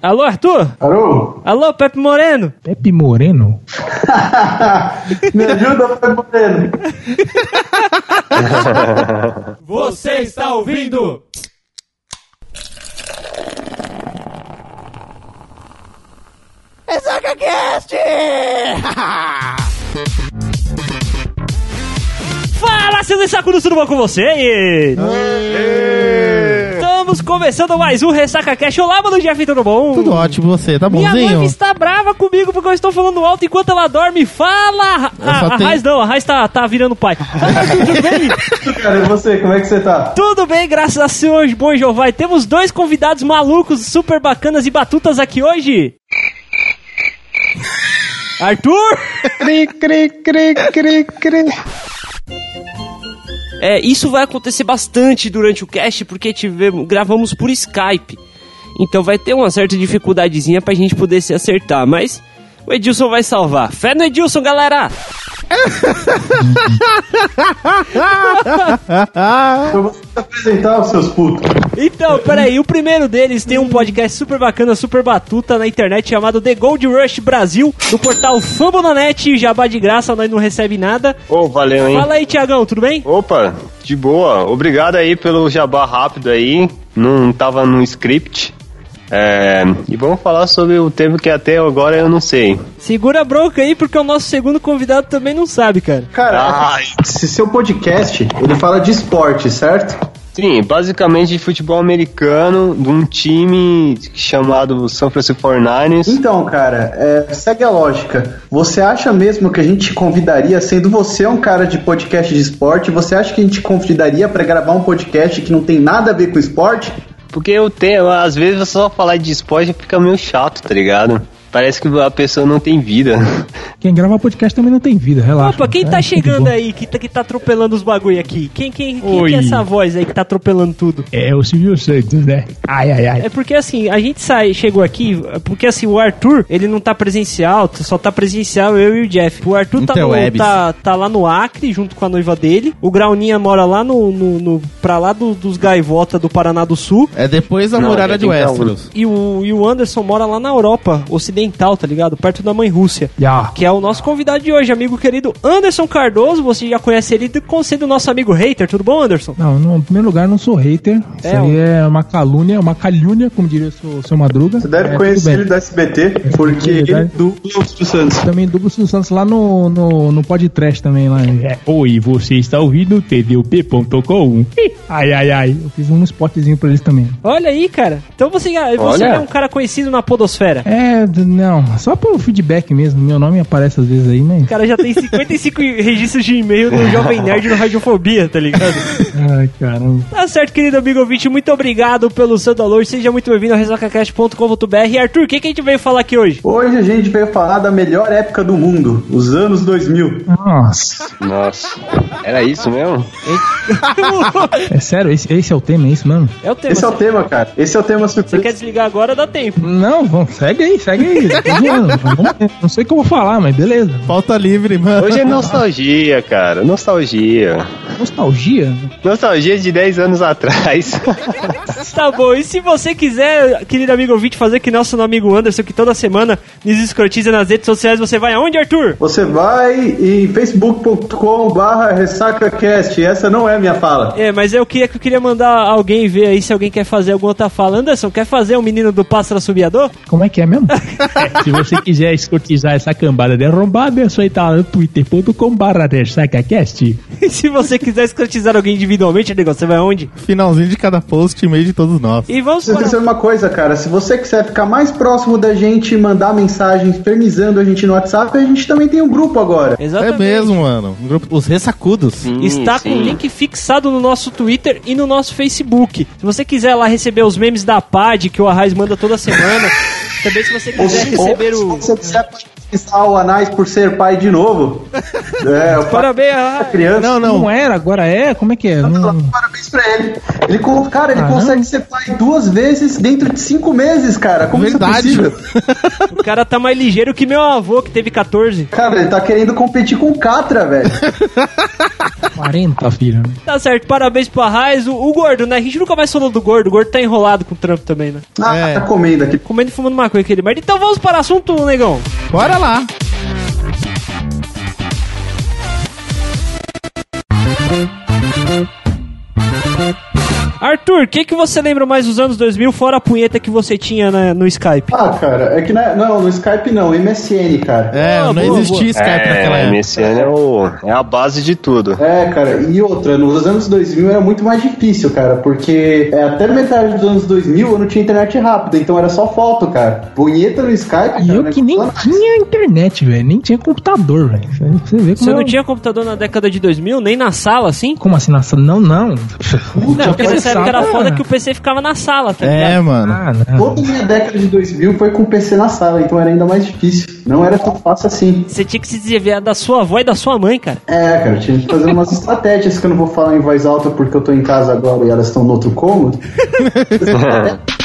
Alô, Arthur? Alô? Alô, Pepe Moreno? Pepe Moreno? Me ajuda, Pepe Moreno. Você está ouvindo? EsagaCast! Fala, seus sacudos, tudo bom com vocês? Estamos começando mais um Ressaca Cash. Olá, mano Jeff, tudo bom? Tudo ótimo, você, tá Minha bonzinho? noiva está brava comigo porque eu estou falando alto enquanto ela dorme. Fala! A, a tenho- Raiz não, a Raiz tá, tá virando pai. Fala, tudo bem? Cara, e você, como é que você tá? Tudo bem, graças a Senhor bom Jeová. E temos dois convidados malucos, super bacanas e batutas aqui hoje. Arthur! Cri, cri, cri, cri, cri. É, isso vai acontecer bastante durante o cast porque tivemos, gravamos por Skype. Então vai ter uma certa dificuldadezinha pra gente poder se acertar, mas o Edilson vai salvar. Fé no Edilson, galera! Eu vou te apresentar os seus putos. Então, peraí, o primeiro deles tem um podcast super bacana, super batuta na internet chamado The Gold Rush Brasil, no portal Fambonanet, jabá de graça, nós não recebe nada. Ô, valeu, hein? Fala aí, Tiagão, tudo bem? Opa, de boa. Obrigado aí pelo jabá rápido aí. Não tava no script. É, e vamos falar sobre o tema que até agora eu não sei. Segura a bronca aí, porque o nosso segundo convidado também não sabe, cara. Cara, Ai. se seu podcast, ele fala de esporte, certo? Sim, basicamente de futebol americano, de um time chamado São Francisco 49ers. Então, cara, é, segue a lógica. Você acha mesmo que a gente te convidaria, sendo você um cara de podcast de esporte, você acha que a gente te convidaria pra gravar um podcast que não tem nada a ver com esporte? Porque eu tenho, às vezes só falar de esporte fica meio chato, tá ligado? Parece que a pessoa não tem vida. Quem grava podcast também não tem vida, relaxa. Opa, quem tá É, chegando aí, que tá, que tá atropelando os bagulho aqui? Quem, quem, quem que é essa voz aí que tá atropelando tudo? É o Silvio Santos, né? Ai, ai, ai. É porque assim, a gente sai, chegou aqui, porque assim, o Arthur, ele não tá presencial, só tá presencial eu e o Jeff. O Arthur tá, no, Interwebs. tá, tá lá no Acre, junto com a noiva dele. O Grauninha mora lá no, no, no- pra lá do- dos gaivota do Paraná do Sul. É depois da Não, muralha já de Westeros. E o, e o Anderson mora lá na Europa Ocidental, tá ligado? Perto da mãe Rússia. Já. Que é o nosso convidado de hoje, amigo querido Anderson Cardoso. Você já conhece ele com sendo nosso amigo hater, tudo bom, Anderson? Não, no em primeiro lugar, eu não sou hater. Isso É, aí ó. é uma calúnia, uma calúnia, como diria o seu, seu Madruga. Você deve É, conhecer ele do SBT, porque É ele verdade. do Lúcio Santos. Também dublo Silvio Santos lá no, no, no podcast também. Lá. É, Oi, você está ouvindo tdp.com? Ai, ai, ai. Eu fiz um spotzinho pra eles também. Olha aí, cara. Então você, já- você Olha. é um cara conhecido na podosfera. É, não, só pelo feedback mesmo. Meu nome aparece às vezes aí, mas. O cara já tem 55 registros de e-mail no Jovem Nerd no Radiofobia, tá ligado? Ai, caramba. Tá certo, querido amigo ouvinte. Muito obrigado pelo seu download. Seja muito bem-vindo ao resacacast.com.br. E Arthur, o que, que a gente veio falar aqui hoje? Hoje a gente veio falar da melhor época do mundo, os anos 2000. Nossa. Nossa, era isso mesmo? É sério, esse, esse é o tema, é isso mesmo? É o tema. Esse é o tema, cara. Esse é o tema Você surpresa. quer desligar agora, dá tempo. Não, vamos, segue aí, segue aí. Ver. Não sei o que eu vou falar, mas beleza. Pauta livre, mano. Hoje é nostalgia, cara, nostalgia. Nostalgia? Nostalgia de 10 anos atrás. Tá bom, e se você quiser, querido amigo ouvinte, fazer que nosso amigo Anderson, que toda semana nos escrotiza nas redes sociais, você vai aonde, Arthur? Você vai em facebook.com barra ressacacast. Essa não é a minha fala. É, mas eu queria que eu queria mandar alguém ver aí se alguém quer fazer alguma outra fala. Anderson, quer fazer o menino do pássaro assobiador? Como é que é mesmo? Se você quiser escrotizar essa cambada de arrombada, é só entrar no twitter.com barra sacacast. E se você quiser escrotizar alguém individualmente, negócio, você vai aonde? Finalzinho de cada post e meio de todos nós. E vamos Você para... esqueceu uma coisa, cara. Se você quiser ficar mais próximo da gente, mandar mensagem infernizando a gente no WhatsApp, a gente também tem um grupo agora. Exatamente. É mesmo, mano. Um grupo, os ressacudos. Sim, Está com o sim. link fixado no nosso Twitter e no nosso Facebook. Se você quiser lá receber os memes da PAD que o Arraiz manda toda semana, também se você quiser se, ou receber se o. você quiser dispensar o Anais por ser pai de novo. É, o pai Parabéns, ah, criança. Não, Não. não. era, agora é? Como é que é? Não- Parabéns pra ele. ele cara, ele Ah, consegue não? ser pai duas vezes dentro de cinco meses, cara. Como Verdade. isso é possível? o cara tá mais ligeiro que meu avô, que teve 14. Cara, ele tá querendo competir com o Catra, velho. 40, filho. né? Tá certo, parabéns pro Arraiz. O, o gordo, né? A gente nunca mais falou do gordo. O gordo tá enrolado com o trampo também, né? Ah, É. tá comendo aqui. Comendo e fumando maconha aquele merda. Então vamos para o assunto, negão. Bora lá. Arthur, o que, que você lembra mais dos anos 2000, fora a punheta que você tinha na- no Skype? Ah, cara, é que na- não, no Skype não, MSN, cara. É, Boa, não boa, existia boa. Skype naquela É, época. MSN é, o, é a base de tudo. É, cara, e outra, nos anos 2000 era muito mais difícil, cara, porque é, até metade dos anos 2000 eu não tinha internet rápida, então era só foto, cara. Punheta no Skype, E cara, eu né? que nem tinha internet, velho. Nem tinha computador, velho. Você- Você vê como Você eu- não tinha computador na década de 2000, nem na sala, assim? Como assim na sala? Não, não. Não, porque Essa nessa época era foda que o PC ficava na sala, tá É, ligado? mano. Ah. Toda a minha década de 2000 foi com PC na sala, então era ainda mais difícil. Não era tão fácil assim. Você tinha que se desviar da sua avó e da sua mãe, cara. É, cara, eu tinha que fazer umas estratégias que eu não vou falar em voz alta porque eu tô em casa agora e elas estão no outro cômodo.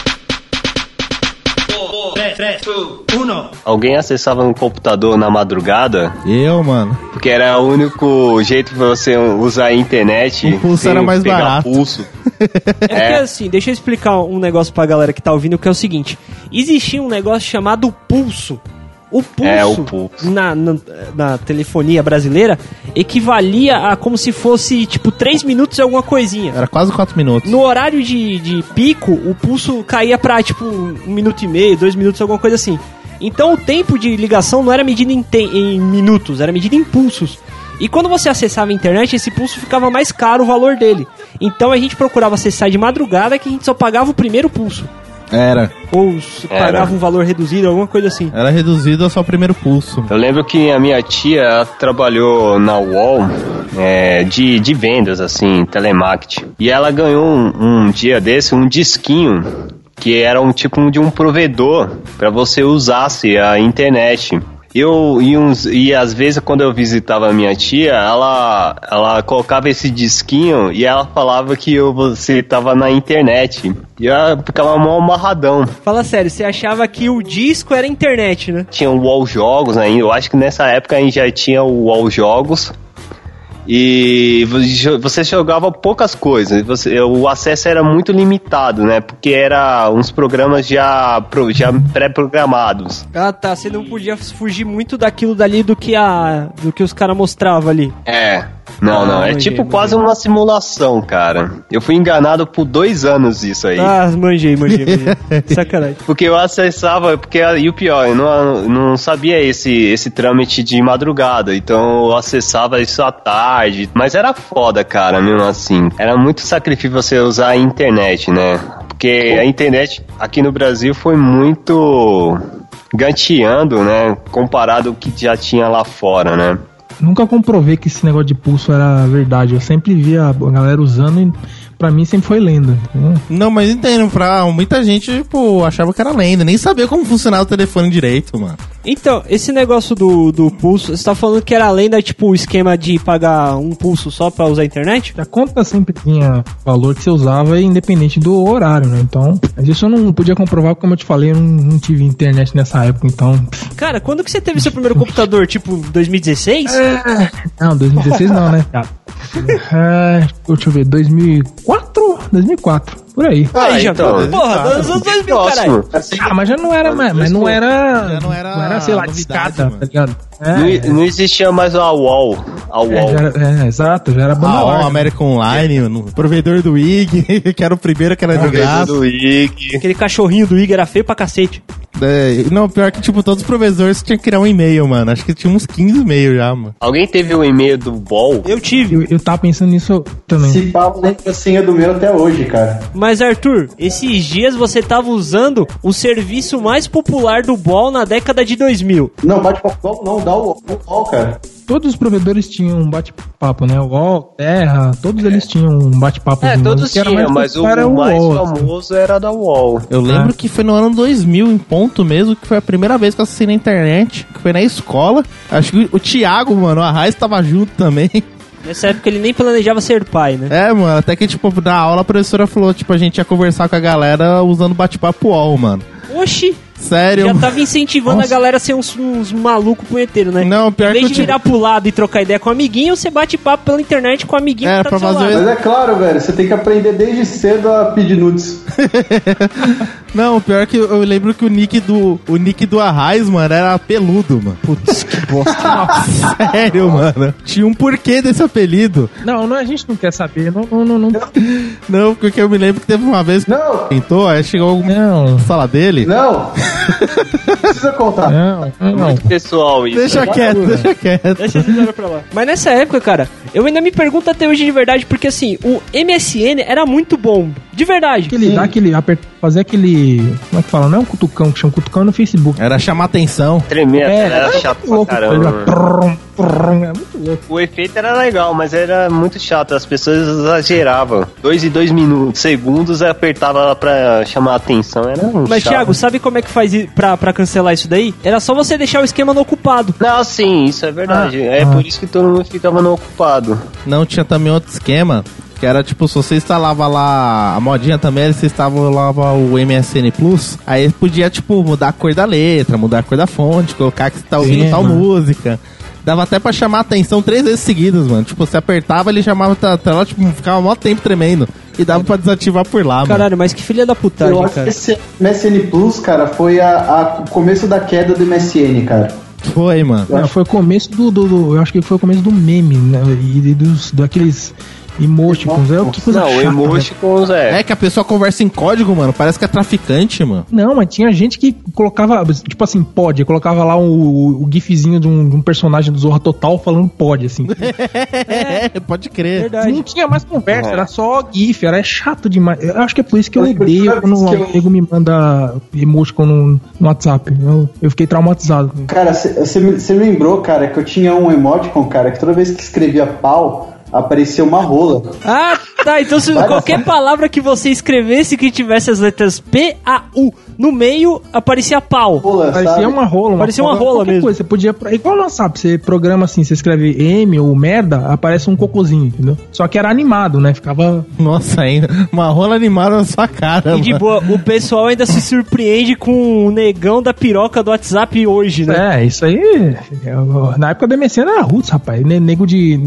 Alguém acessava um computador na madrugada, Eu, mano. porque era o único jeito pra você usar a internet. O pulso era mais pegar barato. Pulso. É porque assim, deixa eu explicar um negócio pra galera que tá ouvindo, que é o seguinte: existia um negócio chamado pulso. O pulso, É, o pulso. Na, na, na telefonia brasileira equivalia a como se fosse tipo 3 minutos e alguma coisinha. Era quase 4 minutos. No horário de, de pico, o pulso caía pra tipo um minuto e meio, dois minutos, alguma coisa assim. Então o tempo de ligação não era medido em, te- em minutos, era medido em pulsos. E quando você acessava a internet, esse pulso ficava mais caro o valor dele. Então a gente procurava acessar de madrugada que a gente só pagava o primeiro pulso. Era. Ou Era. pagava um valor reduzido, alguma coisa assim. Era reduzido ao só o primeiro pulso. Eu lembro que a minha tia ela trabalhou na UOL é, de, de vendas, assim, telemarketing. E ela ganhou um, um dia desse um disquinho que era um tipo de um provedor para você usasse a internet. Eu e, uns, e às vezes quando eu visitava a minha tia, ela, ela colocava esse disquinho e ela falava que eu, você tava na internet. E ela ficava mó amarradão. Fala sério, você achava que o disco era internet, né? tinha o UOL Jogos ainda. Eu acho que nessa época a gente já tinha o UOL Jogos. E vo- você jogava poucas coisas. Você, o acesso era muito limitado, né? Porque era uns programas já, já pré-programados. Ah tá, você não podia fugir muito daquilo dali do que a. do que os caras mostravam ali. É. Não, não. Ah, É manjei, tipo manjei. quase uma simulação, cara. Eu fui enganado por dois anos isso aí. Ah, manjei, manjei, manjei. Sacanagem. Porque eu acessava, porque e o pior, eu não, não sabia esse, esse trâmite de madrugada, então eu acessava isso à tarde, mas era foda, cara, mesmo assim. Era muito sacrifício você usar a internet, né? Porque a internet aqui no Brasil foi muito ganteando, né? Comparado ao que já tinha lá fora, né? Nunca comprovei que esse negócio de pulso era verdade. Eu sempre via a galera usando e pra mim sempre foi lenda. Hum, Não, mas entendo, pra muita gente, pô, achava que era lenda, nem sabia como funcionava o telefone direito, mano. Então, esse negócio do, do pulso, você tá falando que era além da tipo o esquema de pagar um pulso só pra usar a internet? A conta sempre tinha valor que você usava, independente do horário, né? Então, mas isso eu não podia comprovar, porque, como eu te falei, eu não, não tive internet nessa época, então. Cara, quando que você teve seu primeiro computador? Tipo, 2016? Não, 2016 não, né? É, deixa eu ver, 2004? 2004, por aí. Aí, já, então, porra, dos anos 2000, caralho. próximo. Ah, mas já não era, mais, mas não era. Já não era sei lá, discada, tá ligado? Não, É, não existia mais a UOL. A é, UOL. já era- é, exato, já era banda Ah, ó, larga. América Online, no provedor do IG, que era o primeiro que era de graça. do IG. Aquele cachorrinho do Igor era feio pra cacete. É, não, pior que, tipo, todos os provedores tinham que criar um e-mail, mano. Acho que tinha uns 15 e-mails já, mano. Alguém teve o e-mail do UOL? Eu tive. Eu, eu tava pensando nisso também. Se pau lembra a senha do meu até hoje, cara. Mas Arthur, esses dias você tava usando o serviço mais popular do BOL na década de 2000. Não, bate papo não, não, dá o UOL, cara. Todos os provedores tinham um bate-papo, né? O UOL, Terra, todos eles tinham um bate-papo. É, todos tinham, mais mas o era mais UOL, assim. famoso era da UOL. Eu lembro que foi no ano 2000, em ponto mesmo, que foi a primeira vez que eu assisti na internet, que foi na escola. Acho que o Thiago, mano, a Raiz tava junto também. Nessa época ele nem planejava ser pai, né? É, mano, até que, tipo, na aula a professora falou, tipo, a gente ia conversar com a galera usando bate-papo UOL, mano. Oxi, Sério, já tava incentivando Nossa. a galera a ser uns, uns malucos punheteiros, né? Não, pior Em que vez eu de virar pro lado e trocar ideia com o amiguinho, você bate papo pela internet com o amiguinho É, que tá pra do seu fazer lado. Mas é claro, velho, você tem que aprender desde cedo a pedir nudes. Não, pior que eu, eu lembro que o nick do o nick do Arraiz, mano, era peludo, mano. Putz, que bosta. Sério, mano. Tinha um porquê desse apelido. não, não, a gente não quer saber. Não, não, não. Não. Não, porque eu me lembro que teve uma vez que Não, tentou, aí chegou algum não. sala dele. não. Precisa contar. Não, não. Muito pessoal isso. Deixa quieto, deixa quieto. Deixa essa história pra lá. Mas nessa época, cara, eu ainda me pergunto até hoje de verdade, porque assim, o MSN era muito bom. De verdade. Aquele, dá aquele, aper- fazer aquele, como é que fala? Não é um cutucão, que chama cutucão no Facebook. Era chamar atenção. Tremia, É, era é chato muito pra louco. caramba. É muito louco. O efeito era legal, mas era muito chato. As pessoas exageravam. Dois e dois minutos, segundos, apertava pra chamar atenção. Era um Mas, chato. Thiago, sabe como é que faz i- pra, pra cancelar isso daí? Era só você deixar o esquema no ocupado. Não, sim, isso é verdade. é ah. por isso que todo mundo ficava no ocupado. Não tinha também outro esquema, que era tipo, se você instalava lá a modinha também, você instalava o MSN Plus, aí podia, tipo, mudar a cor da letra, mudar a cor da fonte, colocar que você tá ouvindo Sim, tal mano. música. Dava até pra chamar a atenção três vezes seguidas, mano. Tipo, você apertava, ele chamava a tela, tipo, ficava mó tempo tremendo. E dava pra desativar por lá, mano. Caralho, mas que filha da Eu putagem, acho que cara. esse MSN Plus, cara, foi a, a- o começo da queda do MSN, cara. Foi, mano. Não, foi o começo do, do, do- Eu acho que foi o começo do meme, né? E, e dos, daqueles emoticons. É, que coisa não, o chata, velho. emoticons é. É que a pessoa conversa em código, mano. Parece que é traficante, mano. Não, mas tinha gente que colocava, tipo assim, pode, colocava lá o, o gifzinho de um, de um personagem do Zorra Total falando pode, assim. É, pode crer. Verdade. Não tinha mais conversa, É. era só gif, era chato demais. Eu acho que é por isso que eu a odeio quando o eu- amigo me manda emoticon no, no WhatsApp. Eu, eu fiquei traumatizado. Cara, você lembrou, cara, que eu tinha um emoticon, cara, que toda vez que escrevia pau, aparecia uma rola. Ah, tá. Então se Vai qualquer palavra que você escrevesse que tivesse as letras P-A-U no meio, aparecia pau. Rola, Parecia sabe? uma rola. Parecia uma rola mesmo. Coisa. Você podia. Igual no WhatsApp, você programa assim, você escreve M ou merda, aparece um cocôzinho, entendeu? Só que era animado, né? Ficava. Nossa, ainda. Uma rola animada na sua cara, E de mano. boa, o pessoal ainda se surpreende com o negão da piroca do WhatsApp hoje, né? É, isso aí. é, Na época da MSN era roots, rapaz. Ne- Nego de.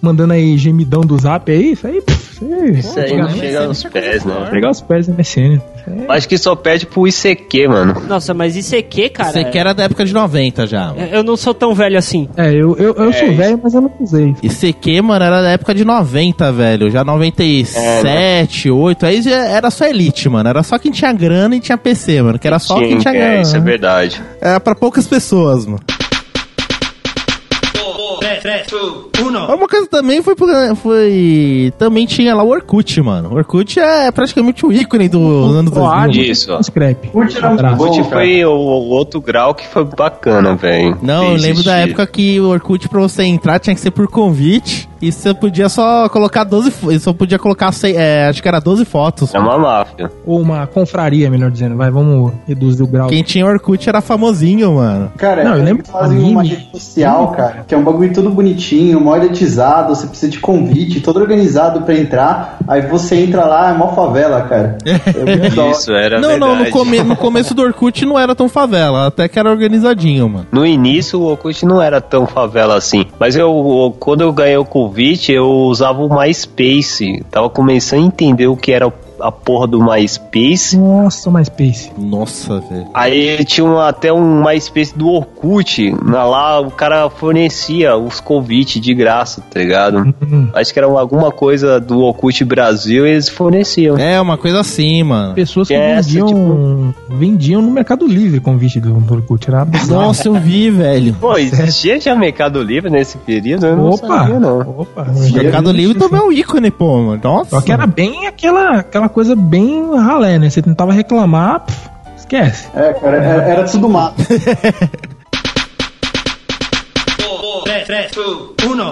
mandando aí gemidão do zap aí, isso aí. pff, Isso aí, Isso aí não chega aos pés, né? Pegar os pés da MSN. Acho que só pede pro ICQ, mano. Nossa, mas ICQ, cara. Que era da época de 90 já. mano. Eu não sou tão velho assim. É, eu, eu, eu sou isso. velho, mas eu não usei. ICQ, mano, era da época de 90, velho. Já 97, 8. Aí já era só elite, mano. Era só quem tinha grana e tinha PC, mano. Que era só quem tinha é, grana. isso é verdade. Era pra poucas pessoas, mano. Uma coisa também foi, foi. Também tinha lá o Orkut, mano. O Orkut é praticamente o ícone dos anos 2000. Isso, scrap. Orkut foi o, o outro grau que foi bacana, velho. Não, eu lembro da época que o Orkut pra você entrar tinha que ser por convite. E você podia só colocar 12. fo- Só podia colocar. sei- É, acho que era 12 fotos. É uma máfia. Ou uma confraria, melhor dizendo. Vai, vamos reduzir o grau. Quem tinha Orkut era famosinho, mano. Cara, Não, eu eles lembro fazem anime. uma rede social, cara, que é um bagulho todo bonitinho, mó você precisa de convite, todo organizado pra entrar, aí você entra lá, é mó favela, cara. É. Isso, era não, não, no, verdade. come- no começo do Orkut não era tão favela, até que era organizadinho, mano. No início o Orkut não era tão favela assim. Mas eu, eu- quando eu ganhei o convite, eu usava o MySpace. Tava começando a entender o que era a porra do MySpace. Nossa, MySpace. Nossa, velho. Aí tinha até um MySpace do Orkut. Na- Lá o cara fornecia os convites de graça, tá ligado? Hum. Acho que era alguma coisa do Orkut Brasil e eles forneciam. É, uma coisa assim, mano. Pessoas que Essa, vendiam, tipo- vendiam no Mercado Livre convite do, do Orkut. Era bizarro. Nossa, eu vi, velho. Pô, existia já Mercado Livre nesse período? Eu não Opa! sabia, não. Opa! Mercado Livre também é um ícone, pô, mano. Nossa. Só que era bem aquela, aquela coisa bem ralé, né? Você tentava reclamar, pff, esquece. É, cara, era, era tudo mato.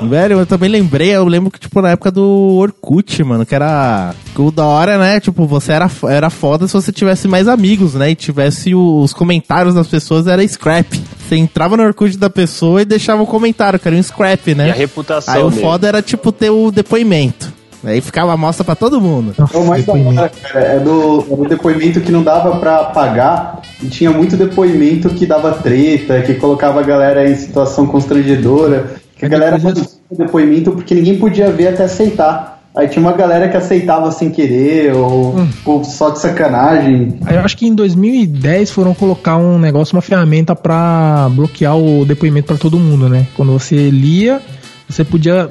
Velho, eu também lembrei, eu lembro que, tipo, na época do Orkut, mano, que era. O da hora, né? Tipo, você era, era foda se você tivesse mais amigos, né? E tivesse os comentários das pessoas, era scrap. Você entrava no Orkut da pessoa e deixava o comentário, que era um scrap, né? E a reputação Aí o dele. foda era, tipo, ter o depoimento. Aí ficava a mostra pra todo mundo. É o mais da hora, cara, é do, é do depoimento que não dava pra pagar e tinha muito depoimento que dava treta, que colocava a galera em situação constrangedora. Que a galera fazia depoimento porque ninguém podia ver até aceitar. Aí tinha uma galera que aceitava sem querer ou pô, só de sacanagem. Eu acho que em 2010 foram colocar um negócio, uma ferramenta pra bloquear o depoimento pra todo mundo, né? Quando você lia, você podia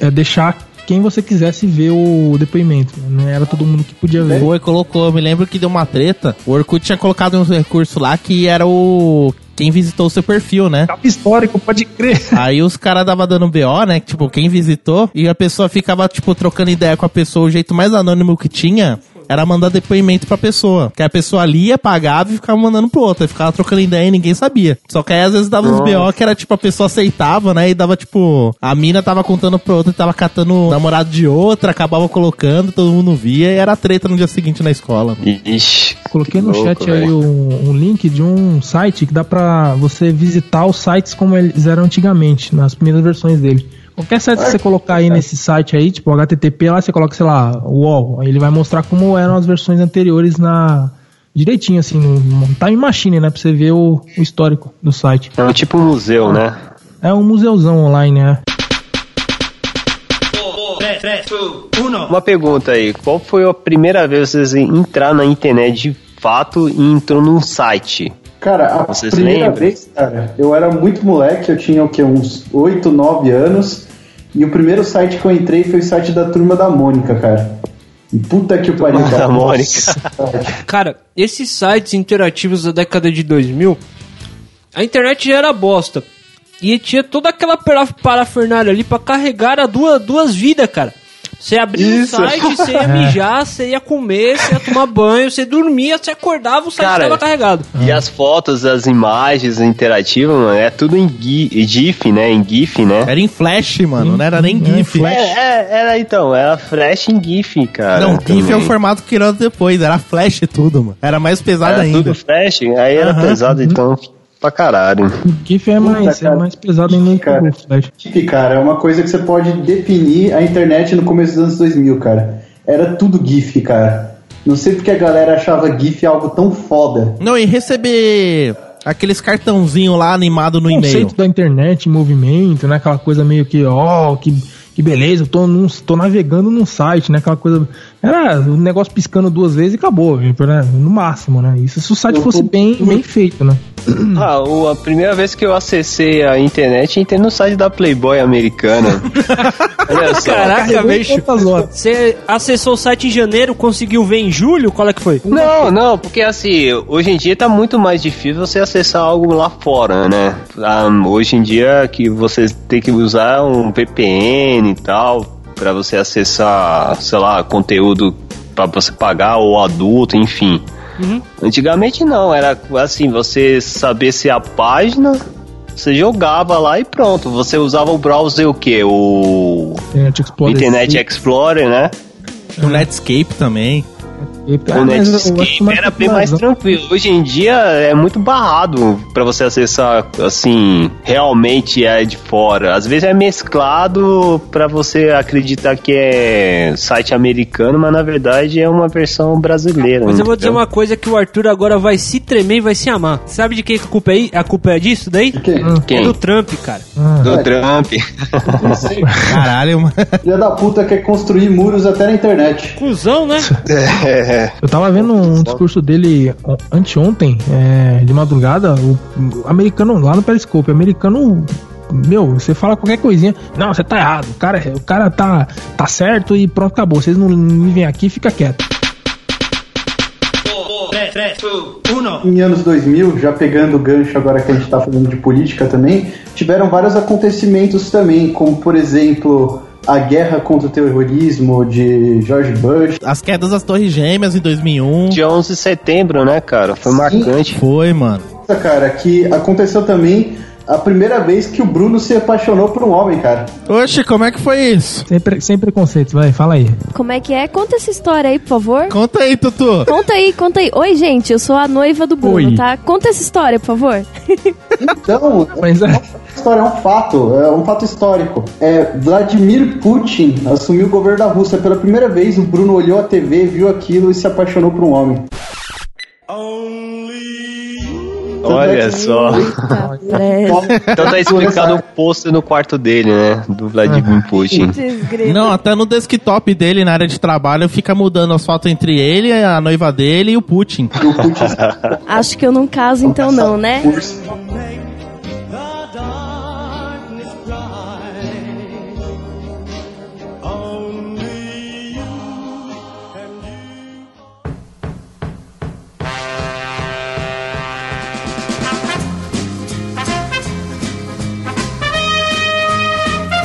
eh, deixar quem você quisesse ver o depoimento. Não era todo mundo que podia ver. Foi, colocou. Eu me lembro que deu uma treta. O Orkut tinha colocado um recurso lá que era o. Quem visitou o seu perfil, né? Capa histórico, pode crer. Aí os caras dava dando BO, né? que, Tipo, quem visitou, e a pessoa ficava, tipo, trocando ideia com a pessoa. O jeito mais anônimo que tinha era mandar depoimento pra pessoa. Que a pessoa lia, pagava e ficava mandando pro outro. Aí ficava trocando ideia e ninguém sabia. Só que aí às vezes dava uns BO que era tipo, a pessoa aceitava, né? E dava tipo, a mina tava contando pro outro e tava catando o namorado de outra, acabava colocando, todo mundo via e era treta no dia seguinte na escola. mano. Ixi. Coloquei que no louco, chat aí velho. um, um link de um site que dá pra você visitar os sites como eles eram antigamente, nas primeiras versões dele. Qualquer site que você colocar aí nesse site aí, tipo HTTP, lá você coloca, sei lá, UOL, aí ele vai mostrar como eram as versões anteriores na direitinho assim, no, time machine, né, pra você ver o, o histórico do site. É um tipo um museu, né? É um museuzão online, né? Uma pergunta aí. Qual foi a primeira vez que vocês entraram na internet de fato e entrou num site? Cara, a primeira lembra? vez, cara, eu era muito moleque, eu tinha o quê? Uns 8, 9 anos. E o primeiro site que eu entrei foi o site da Turma da Mônica, cara. E puta que o pariu, da cara. Mônica. Cara, esses sites interativos da década de 2000, a internet já era bosta. E tinha toda aquela para- parafernália ali pra carregar a duas, duas vidas, cara. Você abria Isso. o site, você ia mijar, você ia comer, você ia tomar banho, você dormia, você acordava, o site Cara, estava carregado. E as fotos, as imagens interativas, mano, é tudo em gi- GIF, né? Em GIF, né? Era em flash, mano, não era nem É, GIF. flash. É, é, era então, era flash em GIF, cara. Não, GIF é o também. formato que criou depois, era flash e tudo, mano. Era mais pesado Era ainda. tudo flash, aí era Aham. pesado, então, pra caralho. O GIF é mais, é cara. mais pesado ainda que Cara. o Flash. GIF, cara, é uma coisa que você pode definir a internet no começo dos anos 2000, cara. Era tudo GIF, cara. Não sei porque a galera achava GIF algo tão foda. Não, e receber aqueles cartãozinho lá animado no o e-mail. conceito da internet em movimento, né? Aquela coisa meio que, ó, que, que beleza, eu tô, num, tô navegando num site, né? Aquela coisa. Era um negócio piscando duas vezes e acabou, né? no máximo, né? Isso se o site fosse bem, bem feito, né? Ah, o- a primeira vez que eu acessei a internet, entrei no site da Playboy americana. Olha só. Caraca, bicho. Você acessou o site em janeiro, conseguiu ver em julho? Qual é que foi? Não, não, porque assim, hoje em dia tá muito mais difícil você acessar algo lá fora, né? Ah, hoje em dia que você tem que usar um VPN e tal pra você acessar, sei lá, conteúdo pra você pagar ou adulto, enfim. Antigamente não, era assim, você saber se a página você jogava lá e pronto. Você usava o browser o quê? O Internet Explorer. Internet Explorer, né? O Netscape também. Ah, o Netscape era bem mais tranquilo. Hoje em dia é muito barrado pra você acessar, assim, realmente é de fora. Às vezes é mesclado pra você acreditar que é site americano, mas na verdade é uma versão brasileira. Mas eu vou dizer entendeu? uma coisa que o Arthur agora vai se tremer e vai se amar. Sabe de quem que a culpa é? A culpa é disso daí? Quem? É Quem? do Trump, cara. Ah, Do Trump. Não sei. Caralho, mano. Filha da puta quer construir muros até na internet. Cusão, né? Eu tava vendo um discurso dele on- anteontem, é, de madrugada, o, o americano, lá no Periscope, o americano. Meu, você fala qualquer coisinha. Não, você tá errado. O cara, o cara tá, tá certo e pronto, acabou. Vocês não me vêm aqui, fica quieto. Em anos 2000, já pegando o gancho agora que a gente tá falando de política também, tiveram vários acontecimentos também, como por exemplo a guerra contra o terrorismo de George Bush. As quedas das Torres Gêmeas em 2001. Dia 11 de setembro, né, cara? Foi Sim. marcante. Foi, mano. Cara, que aconteceu também a primeira vez que o Bruno se apaixonou por um homem, cara. Oxe, como é que foi isso? Sem, pre- sem preconceitos, vai, fala aí. Como é que é? Conta essa história aí, por favor. Conta aí, Tutu. Conta aí, conta aí. Oi, gente, eu sou a noiva do Bruno, Oi. tá? Conta essa história, por favor. Então, Mas é. História é um fato, é um fato histórico. É, Vladimir Putin assumiu o governo da Rússia pela primeira vez. O Bruno olhou a TV, viu aquilo e se apaixonou por um homem. Olha só. Então tá explicado o pôster no quarto dele, né? Do Vladimir Putin. Desgrila. Não, até no desktop dele, na área de trabalho, fica mudando as fotos entre ele, a noiva dele e o Putin. E o Putin Acho que eu não caso então não, né?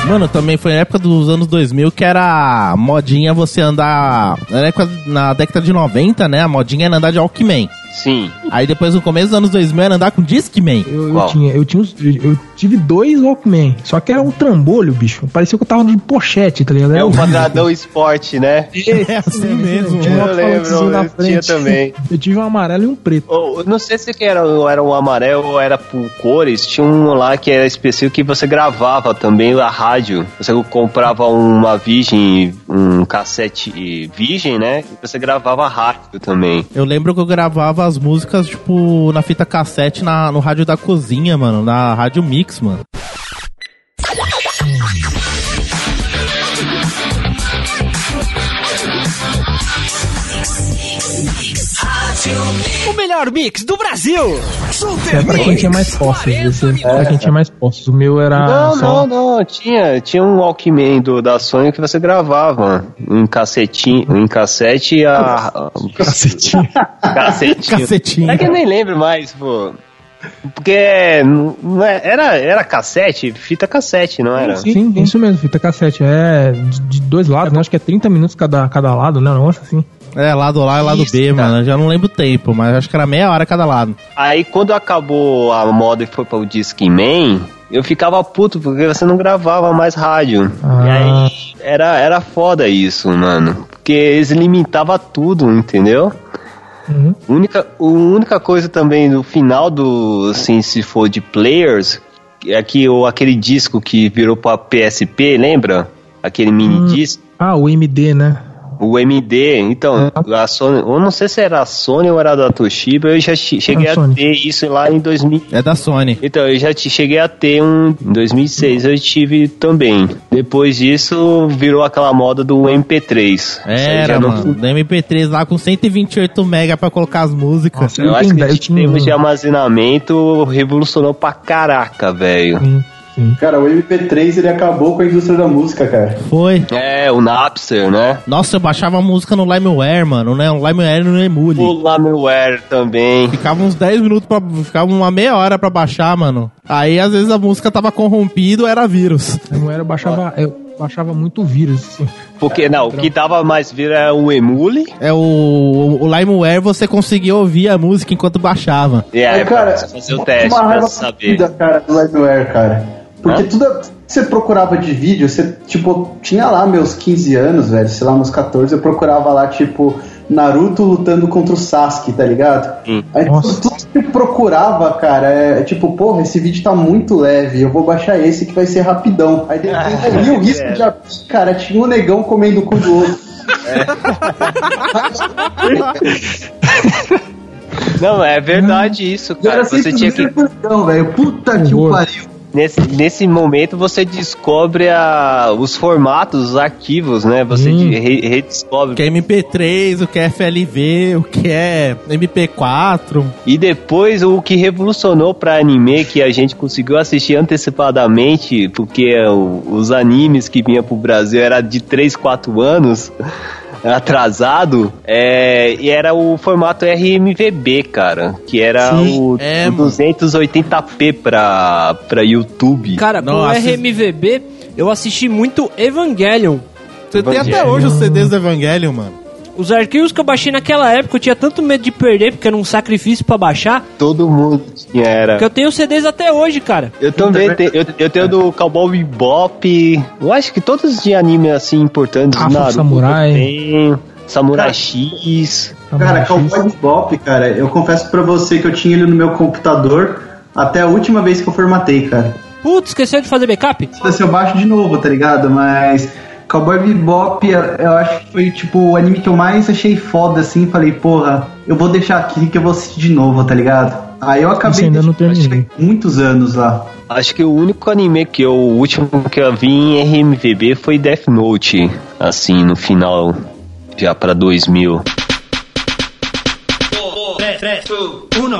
Mano, também foi na época dos anos 2000 que era modinha você andar. Na, na década de 90, né? A modinha era andar de Walkman. Sim. Aí depois no começo dos anos 2000 era andar com Discman. Eu, eu tinha, eu tinha uns- eu tive dois Walkman, só que era um trambolho, bicho. Parecia que eu tava de pochete, tá ligado? É Era horrível. quadradão esporte, né? É assim mesmo. Tinha um Eu lembro, eu tinha também. Eu tive um amarelo e um preto. Não sei se que era, era um amarelo ou era por cores. Tinha um lá que era específico que você gravava também a rádio. Você comprava uma Virgem, um cassete Virgem, né? E você gravava rádio também. Eu lembro que eu gravava as músicas, tipo, na fita cassete na, no rádio da cozinha, mano. Na rádio Mix, mano. O melhor mix do Brasil. É pra quem tinha mais posses. Esse, é pra quem tinha mais posses. O meu era não, só. não, não. Tinha, tinha um Walkman do, da Sony que você gravava em cacetinho, em cassete a. a- Cacetinho. Cacetinho. Cacetinho. É que eu nem lembro mais, pô. Porque é- era, era cassete, fita cassete, não era? Sim, isso mesmo, fita cassete. É de, de dois lados, né? Acho que é 30 minutos cada, cada lado, né? Um negócio assim. É, lado A e lado Isso, B, mano. Eu já não lembro o tempo, mas acho que era meia hora cada lado. Aí quando acabou a moda e foi para o Discman, eu ficava puto porque você não gravava mais rádio. Ah. E aí era, era foda isso, mano. Porque eles limitavam tudo, entendeu? Uhum. Única, a única coisa também no final do, assim, se for de players, é que o, aquele disco que virou pra PSP, lembra? Aquele mini Hum. disco. Ah, o MD, né? O MD, então, a Sony, eu não sei se era a Sony ou era da Toshiba, eu já che- cheguei Era a Sony. ter isso lá em 2000. É da Sony. Então, eu já te- cheguei a ter um. Em 2006 eu tive também. Depois disso, virou aquela moda do MP3. Isso aí Era, já não- mano. Da MP3 lá com 128 mega pra colocar as músicas. Nossa, Eu acho que eu em termos de armazenamento, revolucionou pra caraca, velho. Sim, sim. Cara, o MP3 ele acabou com a indústria da música, cara. Foi. É, o Napster, né? Nossa, eu baixava a música no LimeWare, mano, né? No LimeWare no Emule. O Lameware também. Ficava uns 10 minutos pra. Ficava uma meia hora pra baixar, mano. Aí às vezes a música tava corrompida era vírus. A mulher baixava, eu baixava muito vírus, assim. Porque, não, o que dava mais vir era o Emule. É o, o LimeWare você conseguia ouvir a música enquanto baixava. E aí, Aí, cara, fazer o teste, uma pra saber. fodida, cara, do LimeWare, cara. Porque Hã? tudo que você procurava de vídeo, você, tipo, tinha lá meus 15 anos, velho, sei lá, meus 14, eu procurava lá, tipo, Naruto lutando contra o Sasuke, tá ligado? Hum. Aí Nossa. tudo, que eu procurava, cara, é, é tipo, porra, esse vídeo tá muito leve, eu vou baixar esse que vai ser rapidão. Aí de repente eu li o risco é. de abrir, cara, tinha um negão comendo o cu do outro. Não, é verdade isso, cara. Você tinha que negão, velho. Puta que pariu. Nesse, nesse momento você descobre a, os formatos, os arquivos, né? Você Hum. re- redescobre. O que é MP3, o que é FLV, o que é MP4. E depois o que revolucionou pra anime, que a gente conseguiu assistir antecipadamente, porque os animes que vinha pro Brasil era de 3, 4 anos atrasado, é, e era o formato RMVB, cara, que era Sim, o, é, o mano. 280p pra, pra YouTube. Cara, com o. RMVB, eu assisti muito Evangelion. Você tem até hoje os CDs do Evangelion, mano. Os arquivos que eu baixei naquela época eu tinha tanto medo de perder, porque era um sacrifício pra baixar, Todo mundo tinha, era. que eu tenho CDs até hoje, cara. Eu também tenho, eu, eu tenho do Cowboy Bebop. Eu acho que todos de anime assim importantes. Afro Naruto Samurai. tenho, Samurai Cara, X. Cara, Cowboy Bebop, cara, eu confesso pra você que eu tinha ele no meu computador até a última vez que eu formatei, cara. Putz, esqueceu de fazer backup? Se eu baixo de novo, tá ligado? Mas Cowboy Bebop, eu acho que foi tipo o anime que eu mais achei foda assim. Falei, porra, eu vou deixar aqui que eu vou assistir de novo, tá ligado? Aí eu acabei Isso ainda não terminei. muitos anos lá. Acho que o único anime que eu, o último que eu vi em RMVB foi Death Note, assim, no final, já pra 2000.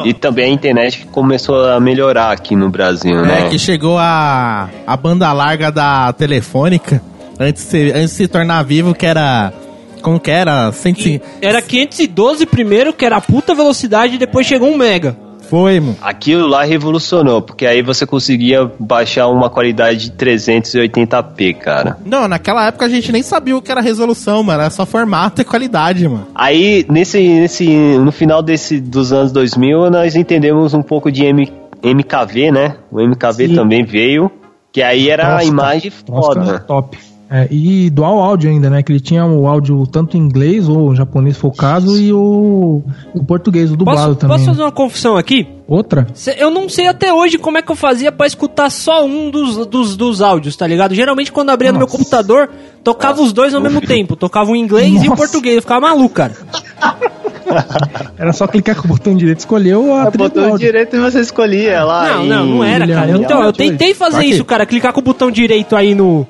E também a internet começou a melhorar aqui no Brasil, né? É que chegou a, a banda larga da telefônica, antes de, se- antes de se tornar vivo, que era. Como que era? 150. Era 512 primeiro, que era a puta velocidade, e depois chegou um mega. Foi, mano. Aquilo lá revolucionou, porque aí você conseguia baixar uma qualidade de 380p, cara. Não, naquela época a gente nem sabia o que era resolução, mano. Era só formato e qualidade, mano. Aí, nesse, nesse, no final desse, dos anos 2000, nós entendemos um pouco de M, MKV, né? O MKV Sim. também veio, que aí era a Nossa, imagem Nossa, foda. top. É, e dual áudio ainda, né? Que ele tinha o áudio tanto em inglês ou japonês o caso e o, o português, o dublado Posso, também. posso né? fazer uma confissão aqui? Outra? Eu não sei até hoje como é que eu fazia pra escutar só um dos, dos, dos áudios, tá ligado? Geralmente quando abria no meu Nossa. computador, tocava os dois ao mesmo tempo. Tocava o inglês e o Nossa. português. Eu ficava maluco, cara. Era só clicar com o botão direito e a do Botou áudio. direito e você escolhia lá. Não, não, não era, cara. Então, eu tentei fazer Aqui. isso, cara. Clicar com o botão direito aí no...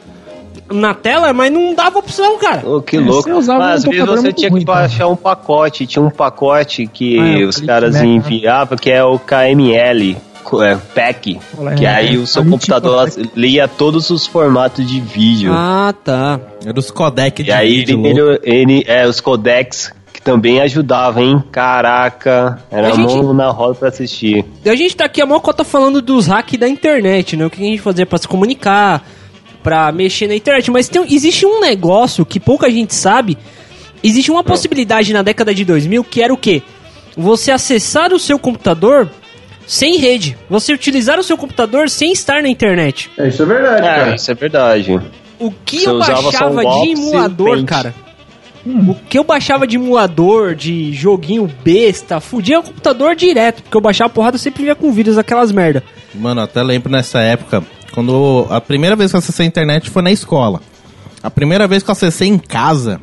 Na tela, mas não dava opção, cara. Ô, que É, louco. você usava Mas um às vezes você tinha ruim, que cara. baixar um pacote. Tinha um pacote que Ah, é, os caras Mac, né? enviavam, que é o KML. É, PAC, Olha, que é, aí é, o seu gente computador tinha lia todos os formatos de vídeo. Ah, tá. Era os codec de E aí vídeo ele, ele, ele- é, os codecs que também ajudavam, hein? Caraca, era A gente- mão na roda pra assistir. A gente tá aqui a maior cota falando dos hacks da internet, né? O que a gente fazia pra se comunicar, pra mexer na internet. Mas tem, existe um negócio que pouca gente sabe. Existe uma possibilidade na década de 2000 que era o quê? Você acessar o seu computador sem rede. Você utilizar o seu computador sem estar na internet. É, isso é verdade, É, cara. isso é verdade. O que Você eu baixava de emulador, cara? O que eu baixava de emulador, de joguinho besta, fudia o computador direto, porque eu baixava a porrada sempre vinha com vírus, aquelas merda. Mano, eu até lembro nessa época, quando a primeira vez que eu acessei a internet foi na escola. A primeira vez que eu acessei em casa.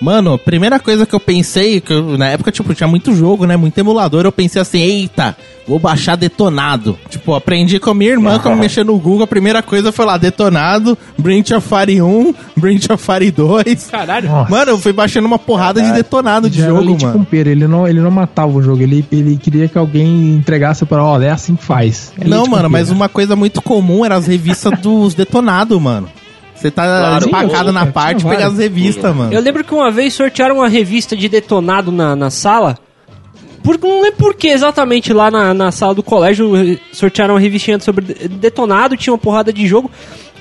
Mano, a primeira coisa que eu pensei, que eu- na época, tipo, tinha muito jogo, né? Muito emulador, eu pensei assim, eita, vou baixar detonado. Tipo, aprendi com a minha irmã, como mexer no Google, a primeira coisa foi lá, detonado, Breach of Fire 1, Breach of Fire 2. Caralho. Nossa. Mano, eu fui baixando uma porrada de detonado de jogo, leite mano. com pera, ele não, ele não matava o jogo, ele, ele queria que alguém entregasse para, ó, é assim que faz. É Não, mano, mas uma coisa muito comum era as revistas dos detonados, mano. Você tá Claro, empacado sim, na parte pegar as revistas, mano. Eu lembro que uma vez sortearam uma revista de detonado na, na sala. Por, não lembro por que exatamente lá na, na sala do colégio eh, sortearam uma revistinha sobre de- detonado, tinha uma porrada de jogo.